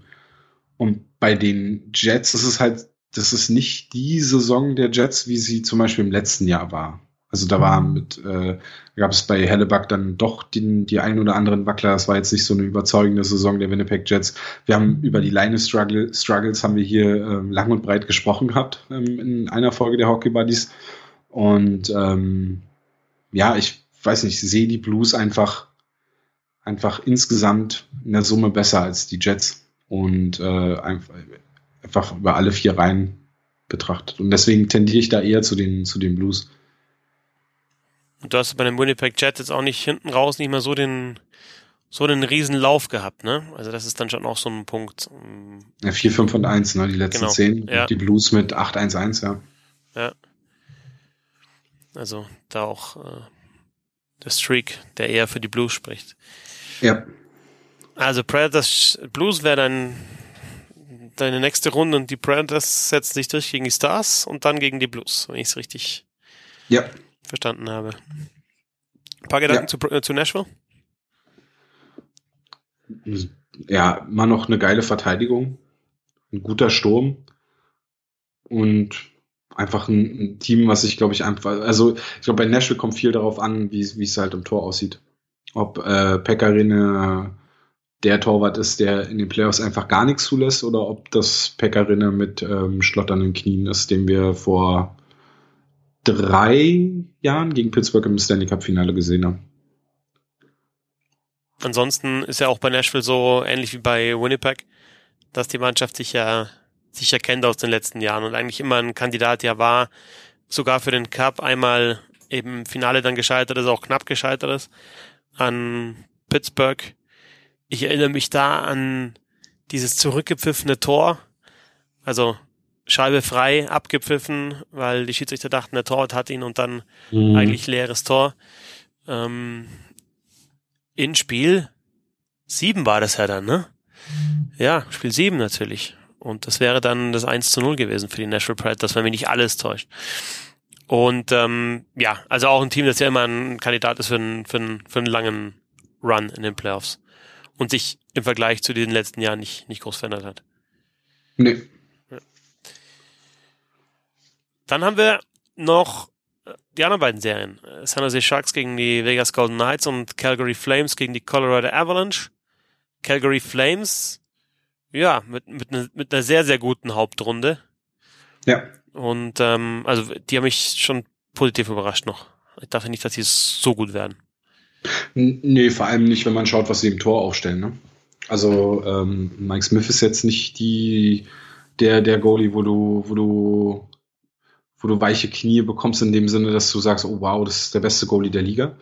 und bei den Jets ist es halt, das ist nicht die Saison der Jets, wie sie zum Beispiel im letzten Jahr war. Also da war mit, äh, gab es bei Hellebuck dann doch die, die ein oder anderen Wackler. Das war jetzt nicht so eine überzeugende Saison der Winnipeg Jets. Wir haben über die Line Struggle, Struggles haben wir hier ähm, lang und breit gesprochen gehabt ähm, in einer Folge der Hockey Buddies. Und ähm, ja, ich weiß nicht, ich sehe die Blues einfach, einfach insgesamt in der Summe besser als die Jets und äh, einfach, einfach über alle vier Reihen betrachtet. Und deswegen tendiere ich da eher zu den, zu den Blues. Und du hast bei den Winnipeg Jets jetzt auch nicht hinten raus nicht mehr so den, so den riesen Lauf gehabt, ne? Also das ist dann schon auch so ein Punkt. ähm, Ja, 4, 5 und 1, ne? Die letzten Genau, 10. ja. Die Blues mit 8, 1, 1, ja. Ja. Also da auch äh, der Streak, der eher für die Blues spricht. Ja. Also Predators Blues wäre dann deine nächste Runde und die Predators setzen sich durch gegen die Stars und dann gegen die Blues, wenn ich es richtig Ja. verstanden habe. Ein paar Gedanken zu, äh, zu Nashville? Ja, immer noch eine geile Verteidigung. Ein guter Sturm. Und einfach ein, ein Team, was ich, glaube ich, einfach, also ich glaube, bei Nashville kommt viel darauf an, wie wie es halt im Tor aussieht. Ob äh, Pekkarine der Torwart ist, der in den Playoffs einfach gar nichts zulässt, oder ob das Pekkarine mit ähm, schlotternden Knien ist, den wir vor drei Jahren gegen Pittsburgh im Stanley Cup Finale gesehen haben. Ansonsten ist ja auch bei Nashville so ähnlich wie bei Winnipeg, dass die Mannschaft sich ja sich erkennt aus den letzten Jahren und eigentlich immer ein Kandidat ja war, sogar für den Cup einmal eben im Finale dann gescheitert ist, auch knapp gescheitert ist an Pittsburgh. Ich erinnere mich da an dieses zurückgepfiffene Tor, also Scheibe frei, abgepfiffen, weil die Schiedsrichter dachten, der Torwart hat ihn und dann eigentlich leeres Tor. Ähm, in Spiel sieben war das ja dann, ne? Ja, Spiel sieben natürlich. Und das wäre dann das 1 zu 0 gewesen für die Nashville Predators, wenn mich nicht alles täuscht. Und ähm, ja, also auch ein Team, das ja immer ein Kandidat ist für einen, für einen, für einen langen Run in den Playoffs. Und sich im Vergleich zu den letzten Jahren nicht, nicht groß verändert hat. Nee. Dann haben wir noch äh, die anderen beiden Serien. San Jose Sharks gegen die Vegas Golden Knights und Calgary Flames gegen die Colorado Avalanche. Calgary Flames, ja, mit, mit, ne, mit einer sehr, sehr guten Hauptrunde. Ja. Und ähm, also die haben mich schon positiv überrascht noch. Ich dachte nicht, dass sie so gut werden. Nee, vor allem nicht, wenn man schaut, was sie im Tor aufstellen. Ne? Also ähm, Mike Smith ist jetzt nicht die der der Goalie, wo du wo du wo du weiche Knie bekommst in dem Sinne, dass du sagst, oh wow, das ist der beste Goalie der Liga.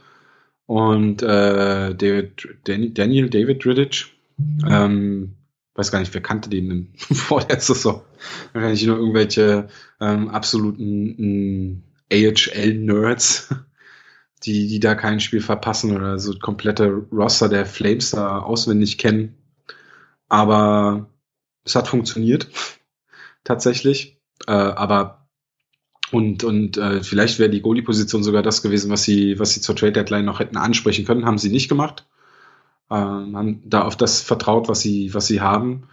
Und äh, David, Daniel David Riddich, ähm, weiß gar nicht, wer kannte den denn <laughs> vor der Saison? Wahrscheinlich nur irgendwelche ähm, absoluten AHL-Nerds, <laughs> die, die da kein Spiel verpassen oder so komplette Roster der Flames da auswendig kennen. Aber es hat funktioniert, <laughs> tatsächlich. Äh, aber und, und äh, vielleicht wäre die Goalie-Position sogar das gewesen, was sie, was sie zur Trade-Deadline noch hätten ansprechen können, haben sie nicht gemacht. Ähm, haben da auf das vertraut, was sie, was sie haben.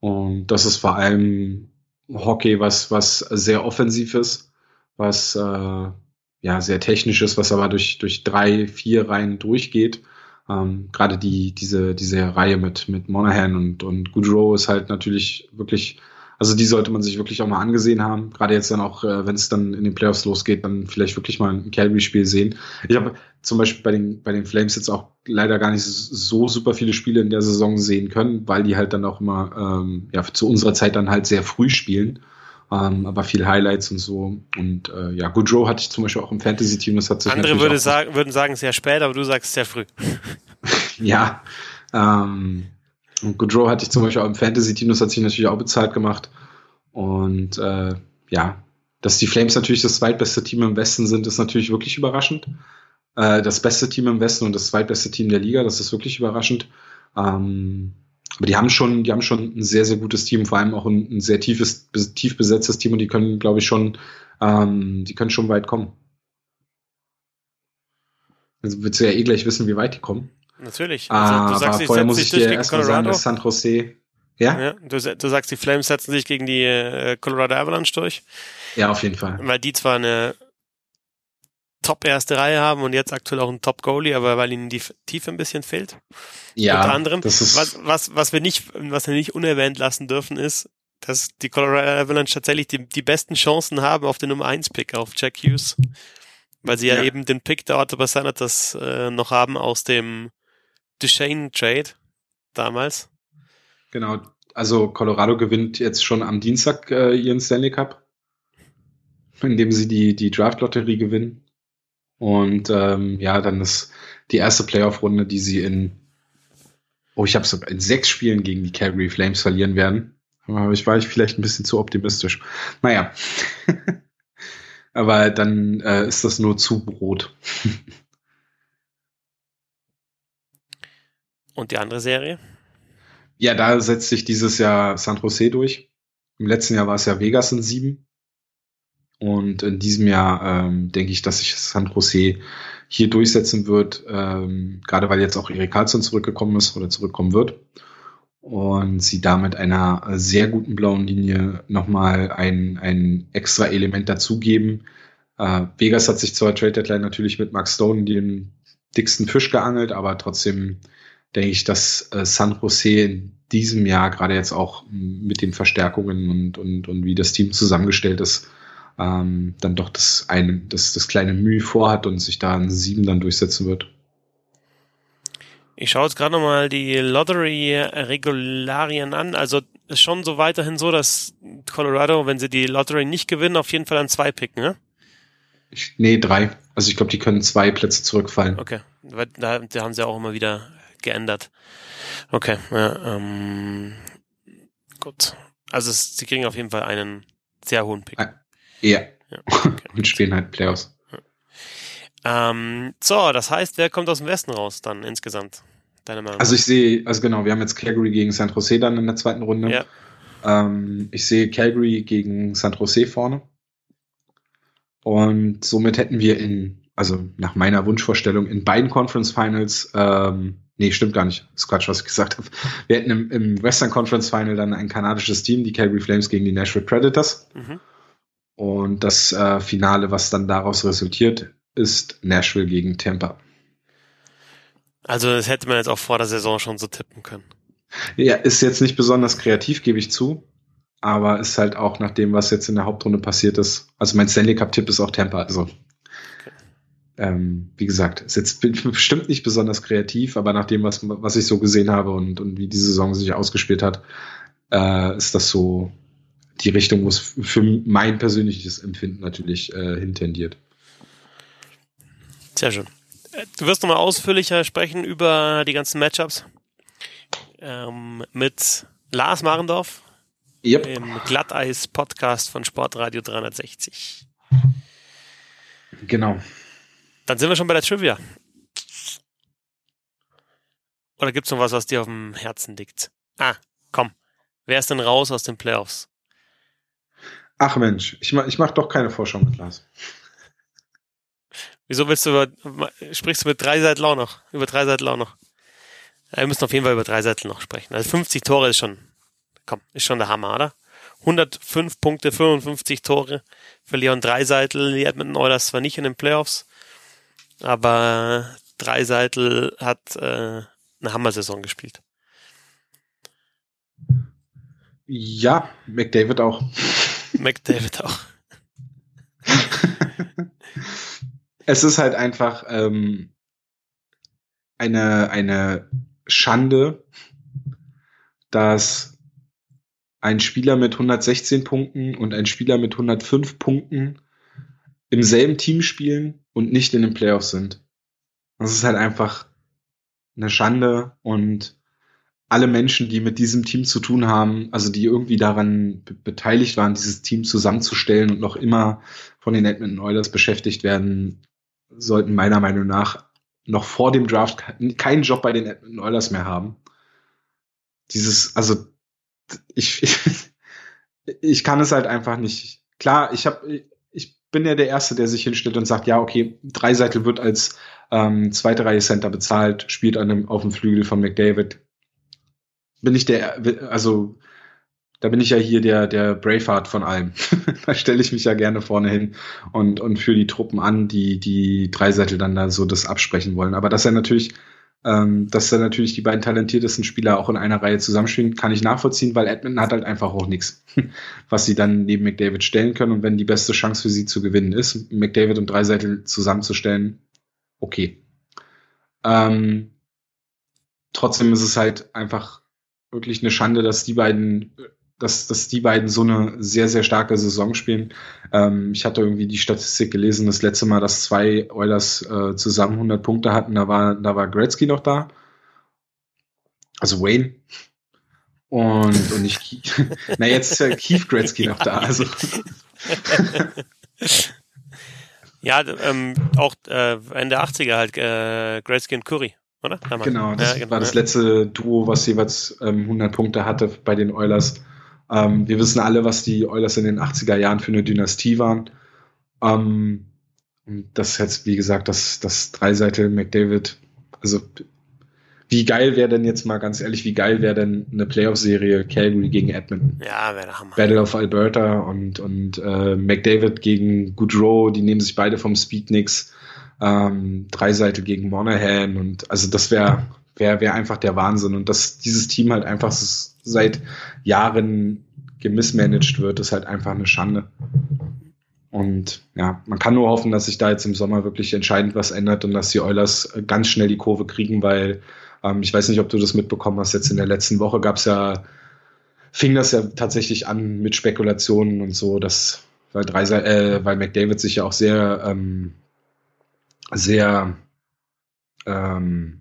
Und das ist vor allem Hockey, was, was sehr offensiv ist, was äh, ja sehr technisch ist, was aber durch, durch drei, vier Reihen durchgeht. Ähm, Gerade die, diese, diese Reihe mit, mit Monahan und, und Goodrow ist halt natürlich wirklich also die sollte man sich wirklich auch mal angesehen haben. Gerade jetzt dann auch, äh, wenn es dann in den Playoffs losgeht, dann vielleicht wirklich mal ein Calgary-Spiel sehen. Ich habe zum Beispiel bei den, bei den Flames jetzt auch leider gar nicht so super viele Spiele in der Saison sehen können, weil die halt dann auch immer ähm, ja, zu unserer Zeit dann halt sehr früh spielen. Ähm, aber viel Highlights und so. Und äh, ja, Goodrow hatte ich zum Beispiel auch im Fantasy-Team. Das hat sich Andere würde sagen, würden sagen sehr spät, aber du sagst sehr früh. <laughs> ja. Ähm, und Goodrow hatte ich zum Beispiel auch im Fantasy-Team, das hat sich natürlich auch bezahlt gemacht. Und äh, ja, dass die Flames natürlich das zweitbeste Team im Westen sind, ist natürlich wirklich überraschend. Äh, das beste Team im Westen und das zweitbeste Team der Liga, das ist wirklich überraschend. Ähm, aber die haben schon, die haben schon ein sehr, sehr gutes Team, vor allem auch ein, ein sehr tiefes, tief besetztes Team und die können, glaube ich, schon, ähm, die können schon weit kommen. Also willst du ja eh gleich wissen, wie weit die kommen. Natürlich. Also, du sagst, aber vorher muss ich dir erstmal sagen, dass San Jose. Ja? ja du, du, sagst, die Flames setzen sich gegen die äh, Colorado Avalanche durch. Ja, auf jeden Fall. Weil die zwar eine top erste Reihe haben und jetzt aktuell auch einen Top Goalie, aber weil ihnen die Tiefe ein bisschen fehlt. Ja. Unter anderem. Das ist was, was, was wir nicht, was wir nicht unerwähnt lassen dürfen, ist, dass die Colorado Avalanche tatsächlich die, die besten Chancen haben auf den Nummer 1 Pick, auf Jack Hughes. Weil sie ja, ja eben den Pick der Ottawa Senators äh, noch haben aus dem Duchesne Trade damals. Genau, also Colorado gewinnt jetzt schon am Dienstag äh, ihren Stanley Cup, indem sie die, die Draft-Lotterie gewinnen. Und ähm, ja, dann ist die erste Playoff-Runde, die sie in, oh, ich habe in sechs Spielen gegen die Calgary Flames verlieren werden. Aber ich war ich vielleicht ein bisschen zu optimistisch. Naja. <laughs> Aber dann äh, ist das nur zu Brot. <laughs> Und die andere Serie? Ja, da setzt sich dieses Jahr San Jose durch. Im letzten Jahr war es ja Vegas in sieben. Und in diesem Jahr ähm, denke ich, dass sich San Jose hier durchsetzen wird, ähm, gerade weil jetzt auch Erik Karlsson zurückgekommen ist oder zurückkommen wird. Und sie damit einer sehr guten blauen Linie nochmal ein, ein extra Element dazugeben. Äh, Vegas hat sich zur Trade Deadline natürlich mit Max Stone den dicksten Fisch geangelt, aber trotzdem denke ich, dass äh, San Jose in diesem Jahr, gerade jetzt auch mit den Verstärkungen und, und, und wie das Team zusammengestellt ist, ähm, dann doch das, eine, das, das kleine Mühe vorhat und sich da ein Sieben dann durchsetzen wird. Ich schaue jetzt gerade nochmal die Lottery-Regularien an. Also ist schon so weiterhin so, dass Colorado, wenn sie die Lottery nicht gewinnen, auf jeden Fall an zwei picken, ne? Ich, nee, drei. Also ich glaube, die können zwei Plätze zurückfallen. Okay. Da, da haben sie auch immer wieder geändert. Okay, ja, ähm, gut. Also es, sie kriegen auf jeden Fall einen sehr hohen Pick. Ah, ja. ja okay. <laughs> Und spielen halt Playoffs. Ähm, so, das heißt, wer kommt aus dem Westen raus dann insgesamt? Deine Meinung? Also ich sehe, also genau, wir haben jetzt Calgary gegen San Jose dann in der zweiten Runde. Ja. Ähm, ich sehe Calgary gegen San Jose vorne. Und somit hätten wir in, also nach meiner Wunschvorstellung, in beiden Conference Finals ähm, Nee, stimmt gar nicht. Das ist Quatsch, was ich gesagt habe. Wir hätten im, im Western Conference Final dann ein kanadisches Team, die Calgary Flames gegen die Nashville Predators. Mhm. Und das äh, Finale, was dann daraus resultiert, ist Nashville gegen Tampa. Also das hätte man jetzt auch vor der Saison schon so tippen können. Ja, ist jetzt nicht besonders kreativ, gebe ich zu. Aber ist halt auch nach dem, was jetzt in der Hauptrunde passiert ist. Also mein Stanley Cup-Tipp ist auch Tampa. Also, ähm, wie gesagt, ist jetzt bestimmt nicht besonders kreativ, aber nach dem, was, was ich so gesehen habe und, und wie die Saison sich ausgespielt hat, äh, ist das so die Richtung, wo es für mein persönliches Empfinden natürlich äh, hintendiert. Sehr schön. Äh, du wirst nochmal ausführlicher sprechen über die ganzen Matchups ähm, mit Lars Marendorf yep. im Glatteis-Podcast von Sportradio 360. Genau. Dann sind wir schon bei der Trivia. Oder gibt's noch was, was dir auf dem Herzen liegt? Ah, komm. Wer ist denn raus aus den Playoffs? Ach Mensch, ich mach, ich mach doch keine Vorschau mit Lars. Wieso willst du über, sprichst du mit drei Seiten auch noch? Über drei Seiten auch noch? Wir müssen auf jeden Fall über drei Seiten noch sprechen. Also 50 Tore ist schon, komm, ist schon der Hammer, oder? 105 Punkte, 55 Tore für Leon Dreiseitel. Die Edmonton Oilers zwar nicht in den Playoffs, aber Dreiseitel hat äh, eine Hammer-Saison gespielt. Ja, McDavid auch. <laughs> McDavid auch. <laughs> es ist halt einfach ähm, eine, eine Schande, dass ein Spieler mit 116 Punkten und ein Spieler mit 105 Punkten im selben Team spielen und nicht in den Playoffs sind. Das ist halt einfach eine Schande und alle Menschen, die mit diesem Team zu tun haben, also die irgendwie daran beteiligt waren, dieses Team zusammenzustellen und noch immer von den Edmonton Oilers beschäftigt werden, sollten meiner Meinung nach noch vor dem Draft keinen Job bei den Edmonton Oilers mehr haben. Dieses, also ich, <laughs> ich kann es halt einfach nicht. Klar, ich habe, bin ja der Erste, der sich hinstellt und sagt, ja, okay, Dreiseitel wird als ähm, zweite Reihe Center bezahlt, spielt an dem, auf dem Flügel von McDavid, bin ich der, also da bin ich ja hier der, der Braveheart von allem. <laughs> da stelle ich mich ja gerne vorne hin und, und führe die Truppen an, die die Dreiseitel dann da so das absprechen wollen. Aber dass er natürlich, ähm, dass er natürlich die beiden talentiertesten Spieler auch in einer Reihe zusammenspielen, kann ich nachvollziehen, weil Edmonton hat halt einfach auch nichts, <laughs> was sie dann neben McDavid stellen können. Und wenn die beste Chance für sie zu gewinnen ist, McDavid und Dreiseitel zusammenzustellen, okay. Ähm, trotzdem ist es halt einfach wirklich eine Schande, dass die beiden, dass, dass die beiden so eine sehr, sehr starke Saison spielen. Ähm, ich hatte irgendwie die Statistik gelesen, das letzte Mal, dass zwei Oilers äh, zusammen 100 Punkte hatten, da war, da war Gretzky noch da. Also Wayne. Und, und nicht Keith. <laughs> Na, jetzt ist ja Keith Gretzky noch da, also. <laughs> ja, ähm, auch äh, Ende 80er halt äh, Gretzky und Curry oder? Damals. Genau, das ja, genau, war das letzte Duo, was jeweils ähm, 100 Punkte hatte bei den Oilers. Ähm, wir wissen alle, was die Oilers in den 80er Jahren für eine Dynastie waren. Ähm, das jetzt, wie gesagt, das, das Dreiseite McDavid, also wie geil wäre denn jetzt mal ganz ehrlich, wie geil wäre denn eine Playoff-Serie Calgary gegen Edmonton? Ja, wäre der Hammer. Battle of Alberta und, und äh, McDavid gegen Goodrow, die nehmen sich beide vom Speed nix ähm, Dreiseitel gegen Monahan und also das wäre wäre wär einfach der Wahnsinn und dass dieses Team halt einfach seit Jahren gemismanagt wird, ist halt einfach eine Schande. Und ja, man kann nur hoffen, dass sich da jetzt im Sommer wirklich entscheidend was ändert und dass die Oilers ganz schnell die Kurve kriegen, weil ähm, ich weiß nicht, ob du das mitbekommen hast, jetzt in der letzten Woche gab es ja, fing das ja tatsächlich an mit Spekulationen und so, dass, weil, Dreise, äh, weil McDavid sich ja auch sehr ähm, sehr ähm,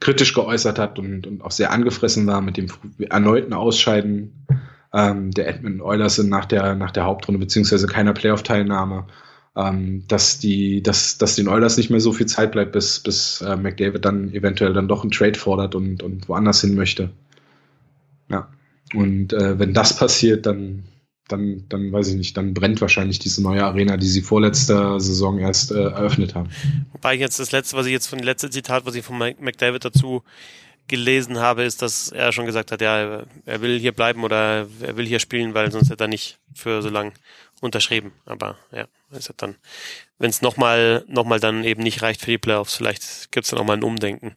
kritisch geäußert hat und, und auch sehr angefressen war mit dem erneuten Ausscheiden ähm, der Edmonton Oilers nach der, nach der Hauptrunde, beziehungsweise keiner Playoff-Teilnahme, ähm, dass die, dass, dass den Oilers nicht mehr so viel Zeit bleibt, bis, bis äh, McDavid dann eventuell dann doch einen Trade fordert und, und woanders hin möchte. Ja. Und äh, wenn das passiert, dann dann, dann weiß ich nicht, dann brennt wahrscheinlich diese neue Arena, die sie vorletzter Saison erst äh, eröffnet haben. Wobei jetzt das letzte, was ich jetzt von dem letzten Zitat, was ich von McDavid dazu gelesen habe, ist, dass er schon gesagt hat, ja, er will hier bleiben oder er will hier spielen, weil sonst hätte er nicht für so lang unterschrieben. Aber ja, ist ja dann, wenn es nochmal noch mal dann eben nicht reicht für die Playoffs, vielleicht gibt es dann auch mal ein Umdenken.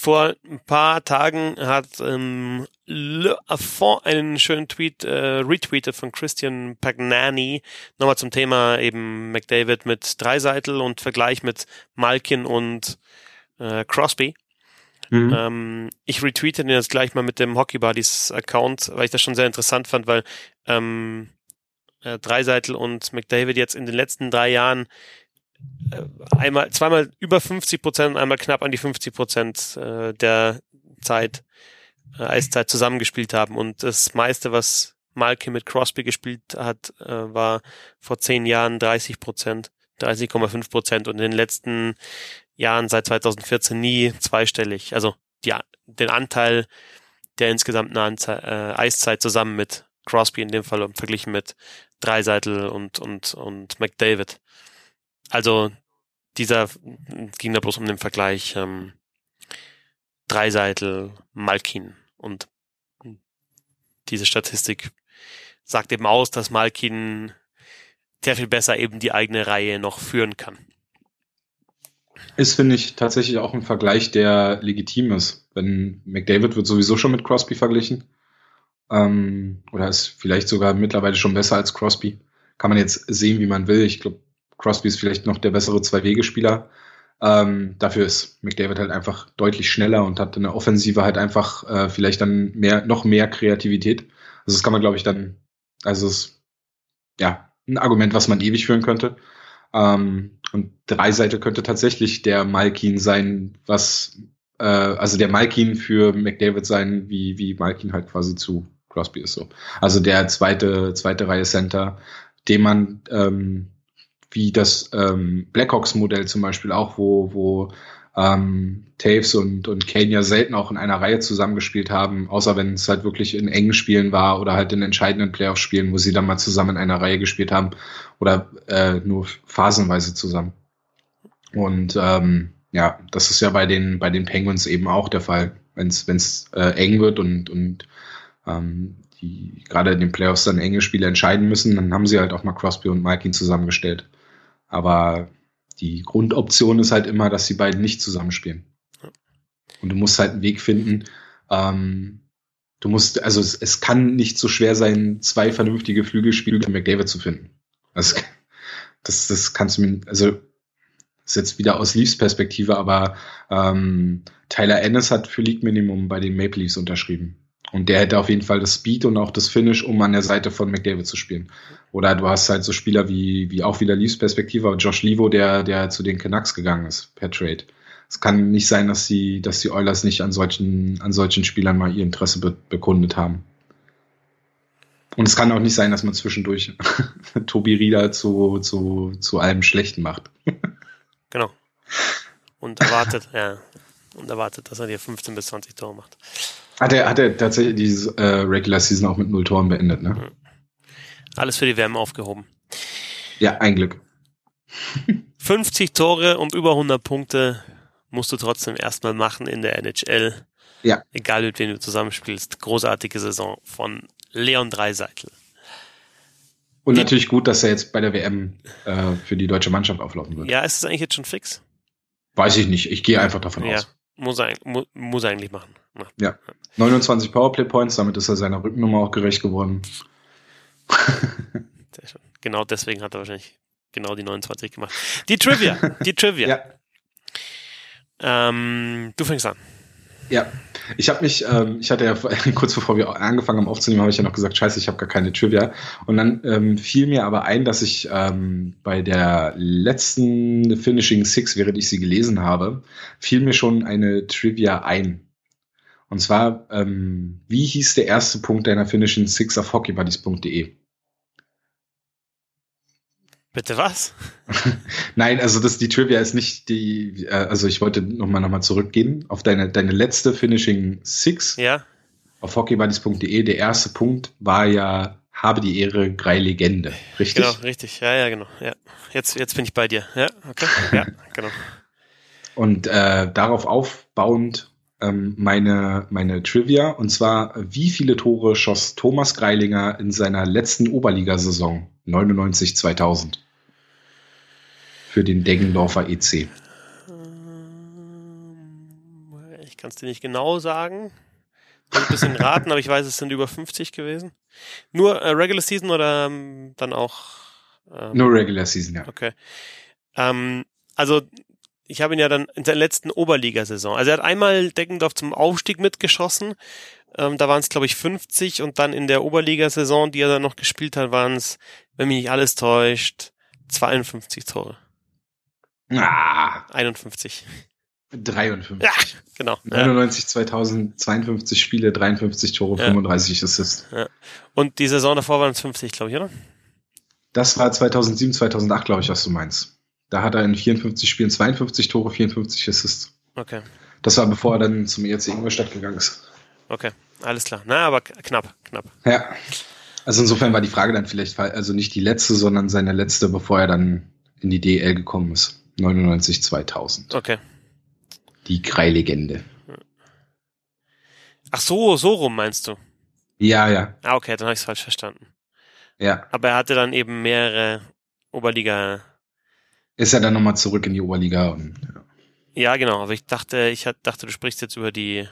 Vor ein paar Tagen hat ähm, Le Affont einen schönen Tweet äh, retweetet von Christian Pagnani, nochmal zum Thema eben McDavid mit Dreiseitel und Vergleich mit Malkin und äh, Crosby. Mhm. Ähm, ich retweete den jetzt gleich mal mit dem Hockey Buddies Account, weil ich das schon sehr interessant fand, weil ähm, äh, Dreiseitel und McDavid jetzt in den letzten drei Jahren einmal, zweimal über 50 Prozent und einmal knapp an die 50 Prozent äh, der Zeit, äh, Eiszeit zusammengespielt haben. Und das meiste, was Malkin mit Crosby gespielt hat, äh, war vor zehn Jahren 30 Prozent, 30,5 Prozent und in den letzten Jahren seit 2014 nie zweistellig. Also die, den Anteil der insgesamten Anzahl, äh, Eiszeit zusammen mit Crosby in dem Fall verglichen mit Dreiseitel und, und, und McDavid. Also dieser ging da bloß um den Vergleich ähm, Dreiseitel, Malkin und diese Statistik sagt eben aus, dass Malkin sehr viel besser eben die eigene Reihe noch führen kann. Ist, finde ich, tatsächlich auch ein Vergleich, der legitim ist. Wenn McDavid wird sowieso schon mit Crosby verglichen. Ähm, oder ist vielleicht sogar mittlerweile schon besser als Crosby. Kann man jetzt sehen, wie man will. Ich glaube, Crosby ist vielleicht noch der bessere Zwei-Wege-Spieler. Ähm, dafür ist McDavid halt einfach deutlich schneller und hat in der Offensive halt einfach äh, vielleicht dann mehr, noch mehr Kreativität. Also das kann man, glaube ich, dann, also es ja ein Argument, was man ewig führen könnte. Ähm, und Dreiseite könnte tatsächlich der Malkin sein, was äh, also der Malkin für McDavid sein, wie, wie Malkin halt quasi zu Crosby ist so. Also der zweite, zweite Reihe Center, den man ähm, wie das ähm, Blackhawks-Modell zum Beispiel auch, wo, wo ähm, Taves und, und Kane ja selten auch in einer Reihe zusammengespielt haben, außer wenn es halt wirklich in engen Spielen war oder halt in entscheidenden Playoff-Spielen, wo sie dann mal zusammen in einer Reihe gespielt haben oder äh, nur phasenweise zusammen. Und ähm, ja, das ist ja bei den, bei den Penguins eben auch der Fall. Wenn es äh, eng wird und, und ähm, die gerade in den Playoffs dann enge Spiele entscheiden müssen, dann haben sie halt auch mal Crosby und Malkin zusammengestellt. Aber die Grundoption ist halt immer, dass die beiden nicht zusammenspielen. Und du musst halt einen Weg finden. Ähm, du musst, also es, es kann nicht so schwer sein, zwei vernünftige Flügelspieler für McDavid zu finden. Das, das, das kannst du mir, also ist jetzt wieder aus Leafs Perspektive, aber ähm, Tyler Ennis hat für League Minimum bei den Maple Leafs unterschrieben. Und der hätte auf jeden Fall das Speed und auch das Finish, um an der Seite von McDavid zu spielen. Oder du hast halt so Spieler wie, wie auch wieder Leafs Perspektive, Josh Levo, der, der zu den Canucks gegangen ist per Trade. Es kann nicht sein, dass die, dass die Oilers nicht an solchen, an solchen Spielern mal ihr Interesse be bekundet haben. Und es kann auch nicht sein, dass man zwischendurch <laughs> Tobi Rieder zu, zu, zu allem Schlechten macht. <laughs> genau. Und erwartet, ja. Und erwartet, dass er dir 15 bis 20 Tore macht. Hat er, hat er tatsächlich diese äh, Regular Season auch mit null Toren beendet, ne? Alles für die Wärme aufgehoben. Ja, ein Glück. <laughs> 50 Tore und über 100 Punkte musst du trotzdem erstmal machen in der NHL. Ja. Egal mit wem du zusammenspielst. Großartige Saison von Leon Dreiseitel. Und die, natürlich gut, dass er jetzt bei der WM äh, für die deutsche Mannschaft auflaufen wird. Ja, ist es eigentlich jetzt schon fix? Weiß ich nicht. Ich gehe einfach davon ja, aus. Muss er, mu, muss er eigentlich machen. Ja. 29 Powerplay Points, damit ist er seiner Rückennummer auch gerecht geworden. Genau deswegen hat er wahrscheinlich genau die 29 gemacht. Die Trivia. Die Trivia. <laughs> ja. Ähm, du fängst an. Ja, ich habe mich, ähm, ich hatte ja <laughs> kurz bevor wir angefangen haben aufzunehmen, habe ich ja noch gesagt, scheiße, ich habe gar keine Trivia. Und dann ähm, fiel mir aber ein, dass ich ähm, bei der letzten Finishing Six, während ich sie gelesen habe, fiel mir schon eine Trivia ein. Und zwar, ähm, wie hieß der erste Punkt deiner Finishing Six auf hockeybuddies.de? Bitte was? <laughs> Nein, also das die Trivia ist nicht die, äh, also ich wollte nochmal noch mal zurückgehen auf deine, deine letzte Finishing Six. Ja. Auf hockeybuddies.de. Der erste Punkt war ja, habe die Ehre, Grei Legende. Richtig? Genau, richtig. Ja, ja, genau. Ja. Jetzt, jetzt bin ich bei dir. Ja, okay. Ja, <laughs> genau. Und äh, darauf aufbauend ähm, meine, meine Trivia. Und zwar, wie viele Tore schoss Thomas Greilinger in seiner letzten Oberligasaison 99 2000 für den Deggendorfer EC? kann es dir nicht genau sagen. Ein bisschen <laughs> raten, aber ich weiß, es sind über 50 gewesen. Nur äh, Regular Season oder ähm, dann auch? Ähm, Nur Regular Season, ja. Okay. Ähm, also ich habe ihn ja dann in seiner letzten Oberligasaison. Also er hat einmal Deckendorf zum Aufstieg mitgeschossen. Ähm, da waren es, glaube ich, 50 und dann in der Oberligasaison, die er dann noch gespielt hat, waren es, wenn mich nicht alles täuscht, 52 Tore. Ah. 51. 53. Ja, genau. 99, 2000, 52 Spiele, 53 Tore, ja. 35 Assists. Ja. Und die Saison davor waren es 50, glaube ich, oder? Das war 2007, 2008, glaube ich, was du meinst. Da hat er in 54 Spielen 52 Tore, 54 Assists. Okay. Das war bevor er dann zum ERC Ingolstadt gegangen ist. Okay, alles klar. Na, aber knapp, knapp. Ja. Also insofern war die Frage dann vielleicht, also nicht die letzte, sondern seine letzte, bevor er dann in die DL gekommen ist. 99, 2000. Okay. Die Krei-Legende. Ach so, so rum meinst du? Ja, ja. Ah, okay, dann habe ich es falsch verstanden. Ja. Aber er hatte dann eben mehrere Oberliga. Ist er dann nochmal zurück in die Oberliga und ja. ja, genau, aber ich dachte, ich dachte, du sprichst jetzt über die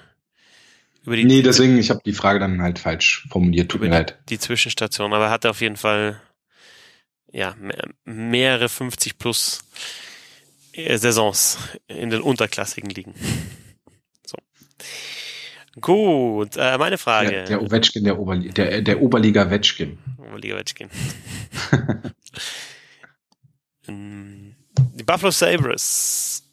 über die Nee, deswegen, ich habe die Frage dann halt falsch formuliert, tut mir leid. Die Zwischenstation, aber er hatte auf jeden Fall ja, mehrere 50 plus äh, Saisons in den unterklassigen Ligen. So. Gut, äh, meine Frage. Der, der Ovechkin, der, Oberli der, der Oberliga Wetschkin. Oberliga Wetschkin. <laughs> die Buffalo Sabres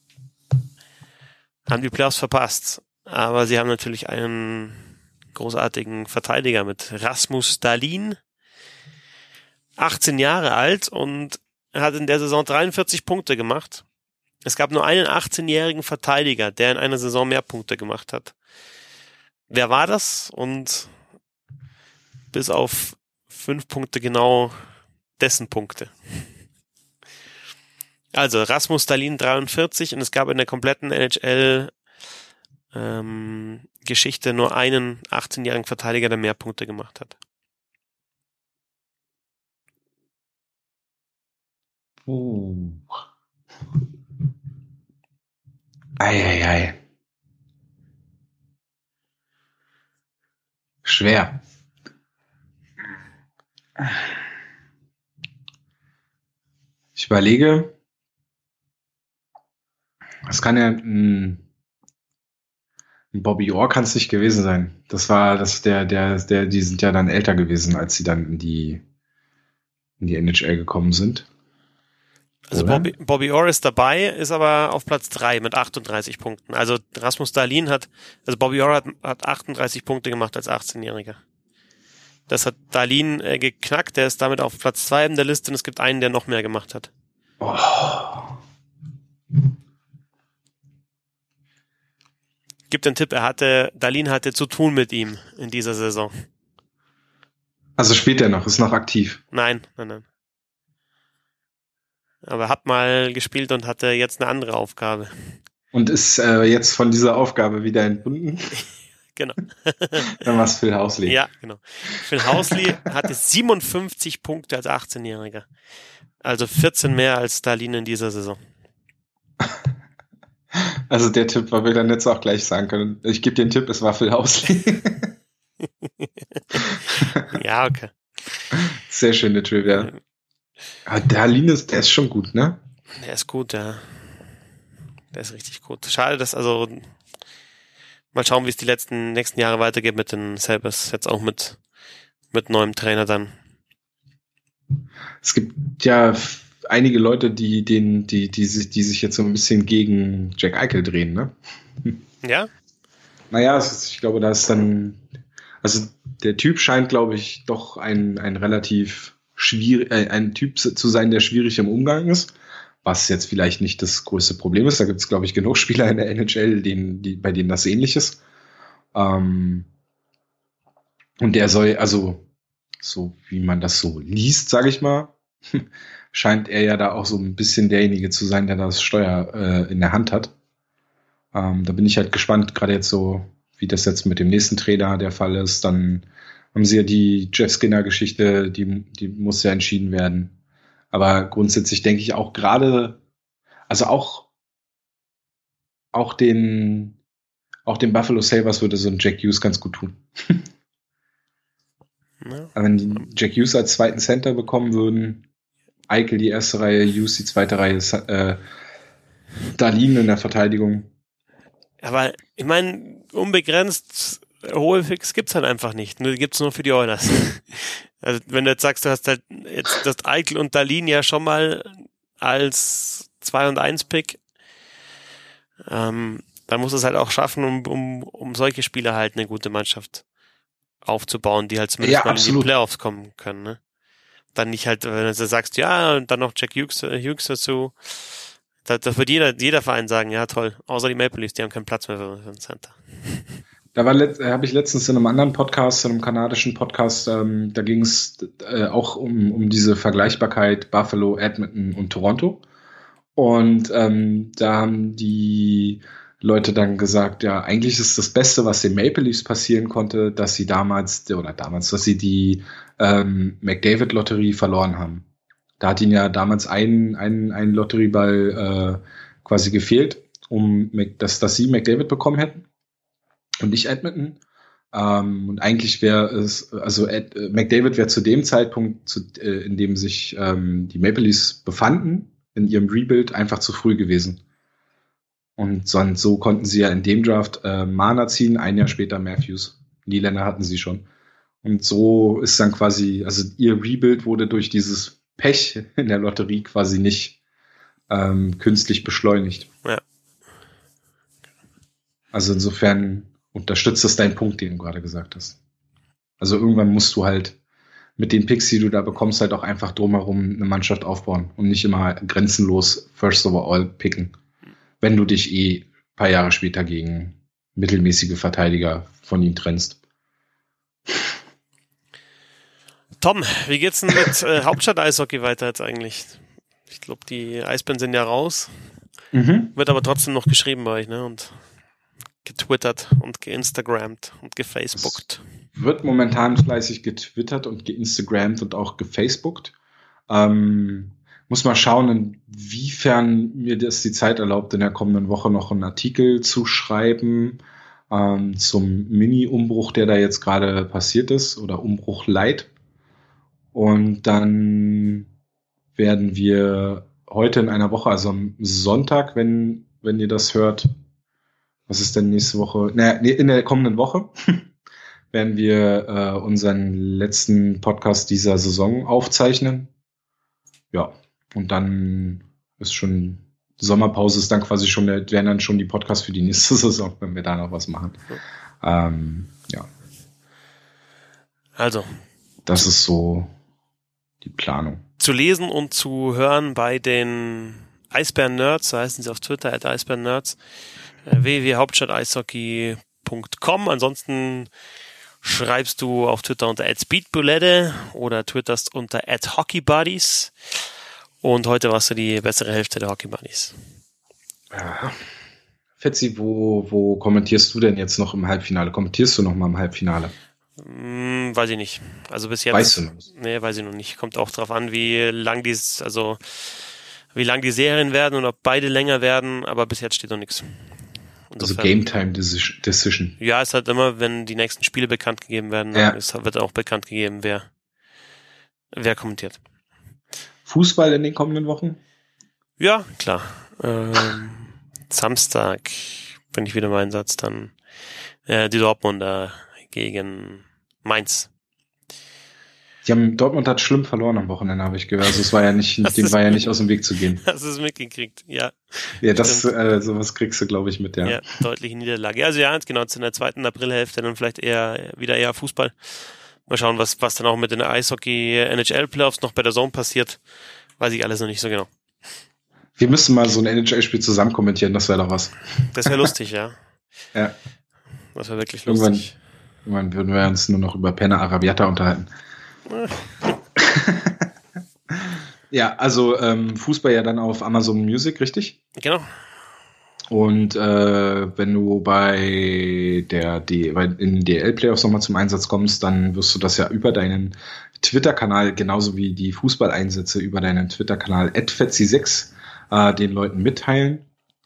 haben die Playoffs verpasst, aber sie haben natürlich einen großartigen Verteidiger mit Rasmus Dalin, 18 Jahre alt und hat in der Saison 43 Punkte gemacht. Es gab nur einen 18-jährigen Verteidiger, der in einer Saison mehr Punkte gemacht hat. Wer war das? Und bis auf fünf Punkte genau dessen Punkte. Also Rasmus Stalin 43 und es gab in der kompletten NHL ähm, Geschichte nur einen 18-jährigen Verteidiger, der mehr Punkte gemacht hat. Uh. Eieiei. Schwer. Ich überlege, es kann ja ein, ein Bobby Orr kann es nicht gewesen sein. Das war das der der der die sind ja dann älter gewesen, als sie dann in die in die NHL gekommen sind. Also Bobby, Bobby Orr ist dabei, ist aber auf Platz drei mit 38 Punkten. Also Rasmus Dahlin hat, also Bobby Orr hat, hat 38 Punkte gemacht als 18-Jähriger. Das hat Dahlin äh, geknackt, der ist damit auf Platz zwei in der Liste und es gibt einen, der noch mehr gemacht hat. Oh. Gibt den Tipp, er hatte, Dahlin hatte zu tun mit ihm in dieser Saison. Also spielt er noch, ist noch aktiv. Nein, nein, nein. Aber hat mal gespielt und hatte jetzt eine andere Aufgabe. Und ist äh, jetzt von dieser Aufgabe wieder entbunden? <laughs> genau. <laughs> Dann war es Phil Hausley. Ja, genau. Phil Hausley hatte 57 Punkte als 18-Jähriger. Also 14 mehr als Stalin in dieser Saison. <laughs> Also der Tipp, weil wir dann jetzt auch gleich sagen können. Ich gebe den Tipp, es war Phil Hausley. <laughs> ja, okay. Sehr schöne Trivia. Aber der Linus, der ist schon gut, ne? Der ist gut, ja. Der ist richtig gut. Schade, dass also mal schauen, wie es die letzten nächsten Jahre weitergeht mit den Sabres. Jetzt auch mit mit neuem Trainer dann. Es gibt ja einige Leute, die den, die, die sich, die sich jetzt so ein bisschen gegen Jack Eichel drehen, ne? Ja. Naja, ist, ich glaube, da ist dann, also der Typ scheint, glaube ich, doch ein, ein relativ schwierig, äh, ein Typ zu sein, der schwierig im Umgang ist, was jetzt vielleicht nicht das größte Problem ist. Da gibt es, glaube ich, genug Spieler in der NHL, denen, die, bei denen das ähnlich ist. Ähm, und der soll, also, so wie man das so liest, sage ich mal, scheint er ja da auch so ein bisschen derjenige zu sein, der das Steuer äh, in der Hand hat. Ähm, da bin ich halt gespannt, gerade jetzt so, wie das jetzt mit dem nächsten Trainer der Fall ist. Dann haben sie ja die Jeff Skinner-Geschichte, die, die muss ja entschieden werden. Aber grundsätzlich denke ich auch gerade, also auch, auch den, auch den Buffalo Sabres würde so ein Jack Hughes ganz gut tun. Ja. <laughs> Wenn die Jack Hughes als zweiten Center bekommen würden, Eichel die erste Reihe, Hughes die zweite Reihe, äh, da liegen in der Verteidigung. Aber ich meine, unbegrenzt hohe Fix gibt's halt einfach nicht. Nur gibt's nur für die Oilers. <laughs> Also wenn du jetzt sagst, du hast halt jetzt das Eichel und Dalin ja schon mal als 2 und 1 Pick, ähm, dann muss es halt auch schaffen, um, um, um solche Spieler halt eine gute Mannschaft aufzubauen, die halt zumindest Ja, mal in die Playoffs kommen können. Ne? Dann nicht halt, wenn du sagst, ja, und dann noch Jack Hughes, äh, Hughes dazu. Da, da wird jeder, jeder Verein sagen, ja toll, außer die Maple Leafs, die haben keinen Platz mehr für, für Center. Da äh, habe ich letztens in einem anderen Podcast, in einem kanadischen Podcast, ähm, da ging es äh, auch um, um diese Vergleichbarkeit Buffalo, Edmonton und Toronto. Und ähm, da haben die Leute dann gesagt, ja, eigentlich ist das Beste, was den Maple Leafs passieren konnte, dass sie damals, oder damals, dass sie die ähm, McDavid-Lotterie verloren haben. Da hat ihnen ja damals ein, ein, ein Lotterieball äh, quasi gefehlt, um Mc- dass, dass sie McDavid bekommen hätten und nicht Edmonton. Ähm, und eigentlich wäre es, also Ed, äh, McDavid wäre zu dem Zeitpunkt, zu, äh, in dem sich ähm, die Maple Leafs befanden, in ihrem Rebuild, einfach zu früh gewesen. Und sonst, so konnten sie ja in dem Draft äh, Mana ziehen, ein Jahr später Matthews. Niederländer hatten sie schon. Und so ist dann quasi, also ihr Rebuild wurde durch dieses Pech <laughs> in der Lotterie quasi nicht ähm, künstlich beschleunigt. Ja. Also insofern unterstützt das deinen Punkt, den du gerade gesagt hast. Also irgendwann musst du halt mit den Picks, die du da bekommst, halt auch einfach drumherum eine Mannschaft aufbauen und nicht immer grenzenlos First Overall picken, wenn du dich eh ein paar Jahre später gegen mittelmäßige Verteidiger von ihm trennst. Tom, wie geht's denn mit äh, Hauptstadt-Eishockey weiter jetzt eigentlich? Ich glaube, die Eisbären sind ja raus. Mhm. Wird aber trotzdem noch geschrieben bei euch, ne? Und getwittert und geinstagrammt und gefacebookt. Wird momentan fleißig getwittert und geinstagrammt und auch gefacebookt. Ähm, muss mal schauen, inwiefern mir das die Zeit erlaubt, in der kommenden Woche noch einen Artikel zu schreiben ähm, zum Mini-Umbruch, der da jetzt gerade passiert ist oder Umbruch Light. Und dann werden wir heute in einer Woche, also am Sonntag, wenn, wenn ihr das hört, was ist denn nächste Woche? Naja, in der kommenden Woche <laughs> werden wir äh, unseren letzten Podcast dieser Saison aufzeichnen. Ja, und dann ist schon Sommerpause ist dann quasi schon, der- werden dann schon die Podcasts für die nächste <laughs> Saison, wenn wir da noch was machen. Ähm, ja, Also, das ist so die Planung. zu lesen und zu hören bei den Eisbären Nerds, so heißen sie auf Twitter, at Eisbären Nerds, äh, www.hauptstadteishockey.com. Ansonsten schreibst du auf Twitter unter @speedbulette oder twitterst unter @hockeybuddies. Und heute warst du die bessere Hälfte der Hockey Buddies. Ja. Fetzi, wo, wo kommentierst du denn jetzt noch im Halbfinale? Kommentierst du noch mal im Halbfinale? Hm, weiß ich nicht. Also bis jetzt. Weißt du noch? Nee, weiß ich noch nicht. Kommt auch drauf an, wie lang die, also wie lang die Serien werden und ob beide länger werden, aber bis jetzt steht noch nichts. Also Game Time Deci- Decision. Ja, es hat immer, wenn die nächsten Spiele bekannt gegeben werden, Ja. dann ist, wird auch bekannt gegeben, wer, wer kommentiert. Fußball in den kommenden Wochen? Ja, klar. Ähm, Samstag bin ich wieder im Einsatz, dann äh, die Dortmunder gegen Mainz. Die haben, Dortmund hat schlimm verloren am Wochenende, habe ich gehört. Also es war ja nicht, <laughs> dem war ja nicht aus dem Weg zu gehen. Hast du es mitgekriegt? Ja, Ja, das, äh, sowas kriegst du, glaube ich, mit, ja. ja, deutliche Niederlage. Also ja, genau, in der zweiten Aprilhälfte dann vielleicht eher wieder eher Fußball. Mal schauen, was, was dann auch mit den Eishockey NHL Playoffs noch bei der Zone passiert. Weiß ich alles noch nicht so genau. Wir müssen mal so ein NHL-Spiel zusammen kommentieren, das wäre doch was. Das wäre <laughs> lustig, ja. Ja. Das wäre wirklich lustig. Irgendwann würden wir uns nur noch über Penna Arabiata unterhalten. <laughs> ja, also ähm, Fußball ja dann auf Amazon Music, richtig? Genau. Und äh, wenn du bei der D in DL Playoffs nochmal zum Einsatz kommst, dann wirst du das ja über deinen Twitter-Kanal, genauso wie die Fußballeinsätze über deinen Twitter-Kanal @fetzi6 äh, den Leuten mitteilen.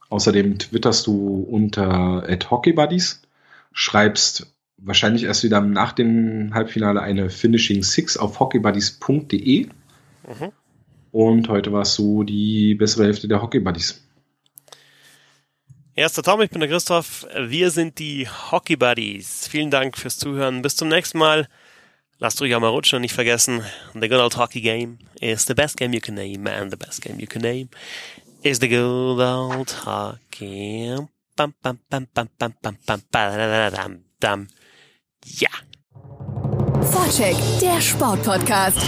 Außerdem twitterst du unter @hockeybuddies, schreibst wahrscheinlich erst wieder nach dem Halbfinale eine Finishing Six auf hockeybuddies.de. Mhm. Und heute warst du die bessere Hälfte der Hockeybuddies. Erster Tom, ich bin der Christoph. Wir sind die Hockey Buddies. Vielen Dank fürs Zuhören. Bis zum nächsten Mal. Lasst euch auch mal rutschen und nicht vergessen, the good old hockey game is the best game you can name and the best game you can name is the good old hockey. Bam, bam, bam, bam, bam, bam, bam, bam, bam, Ja. Vorcheck, der Sportpodcast.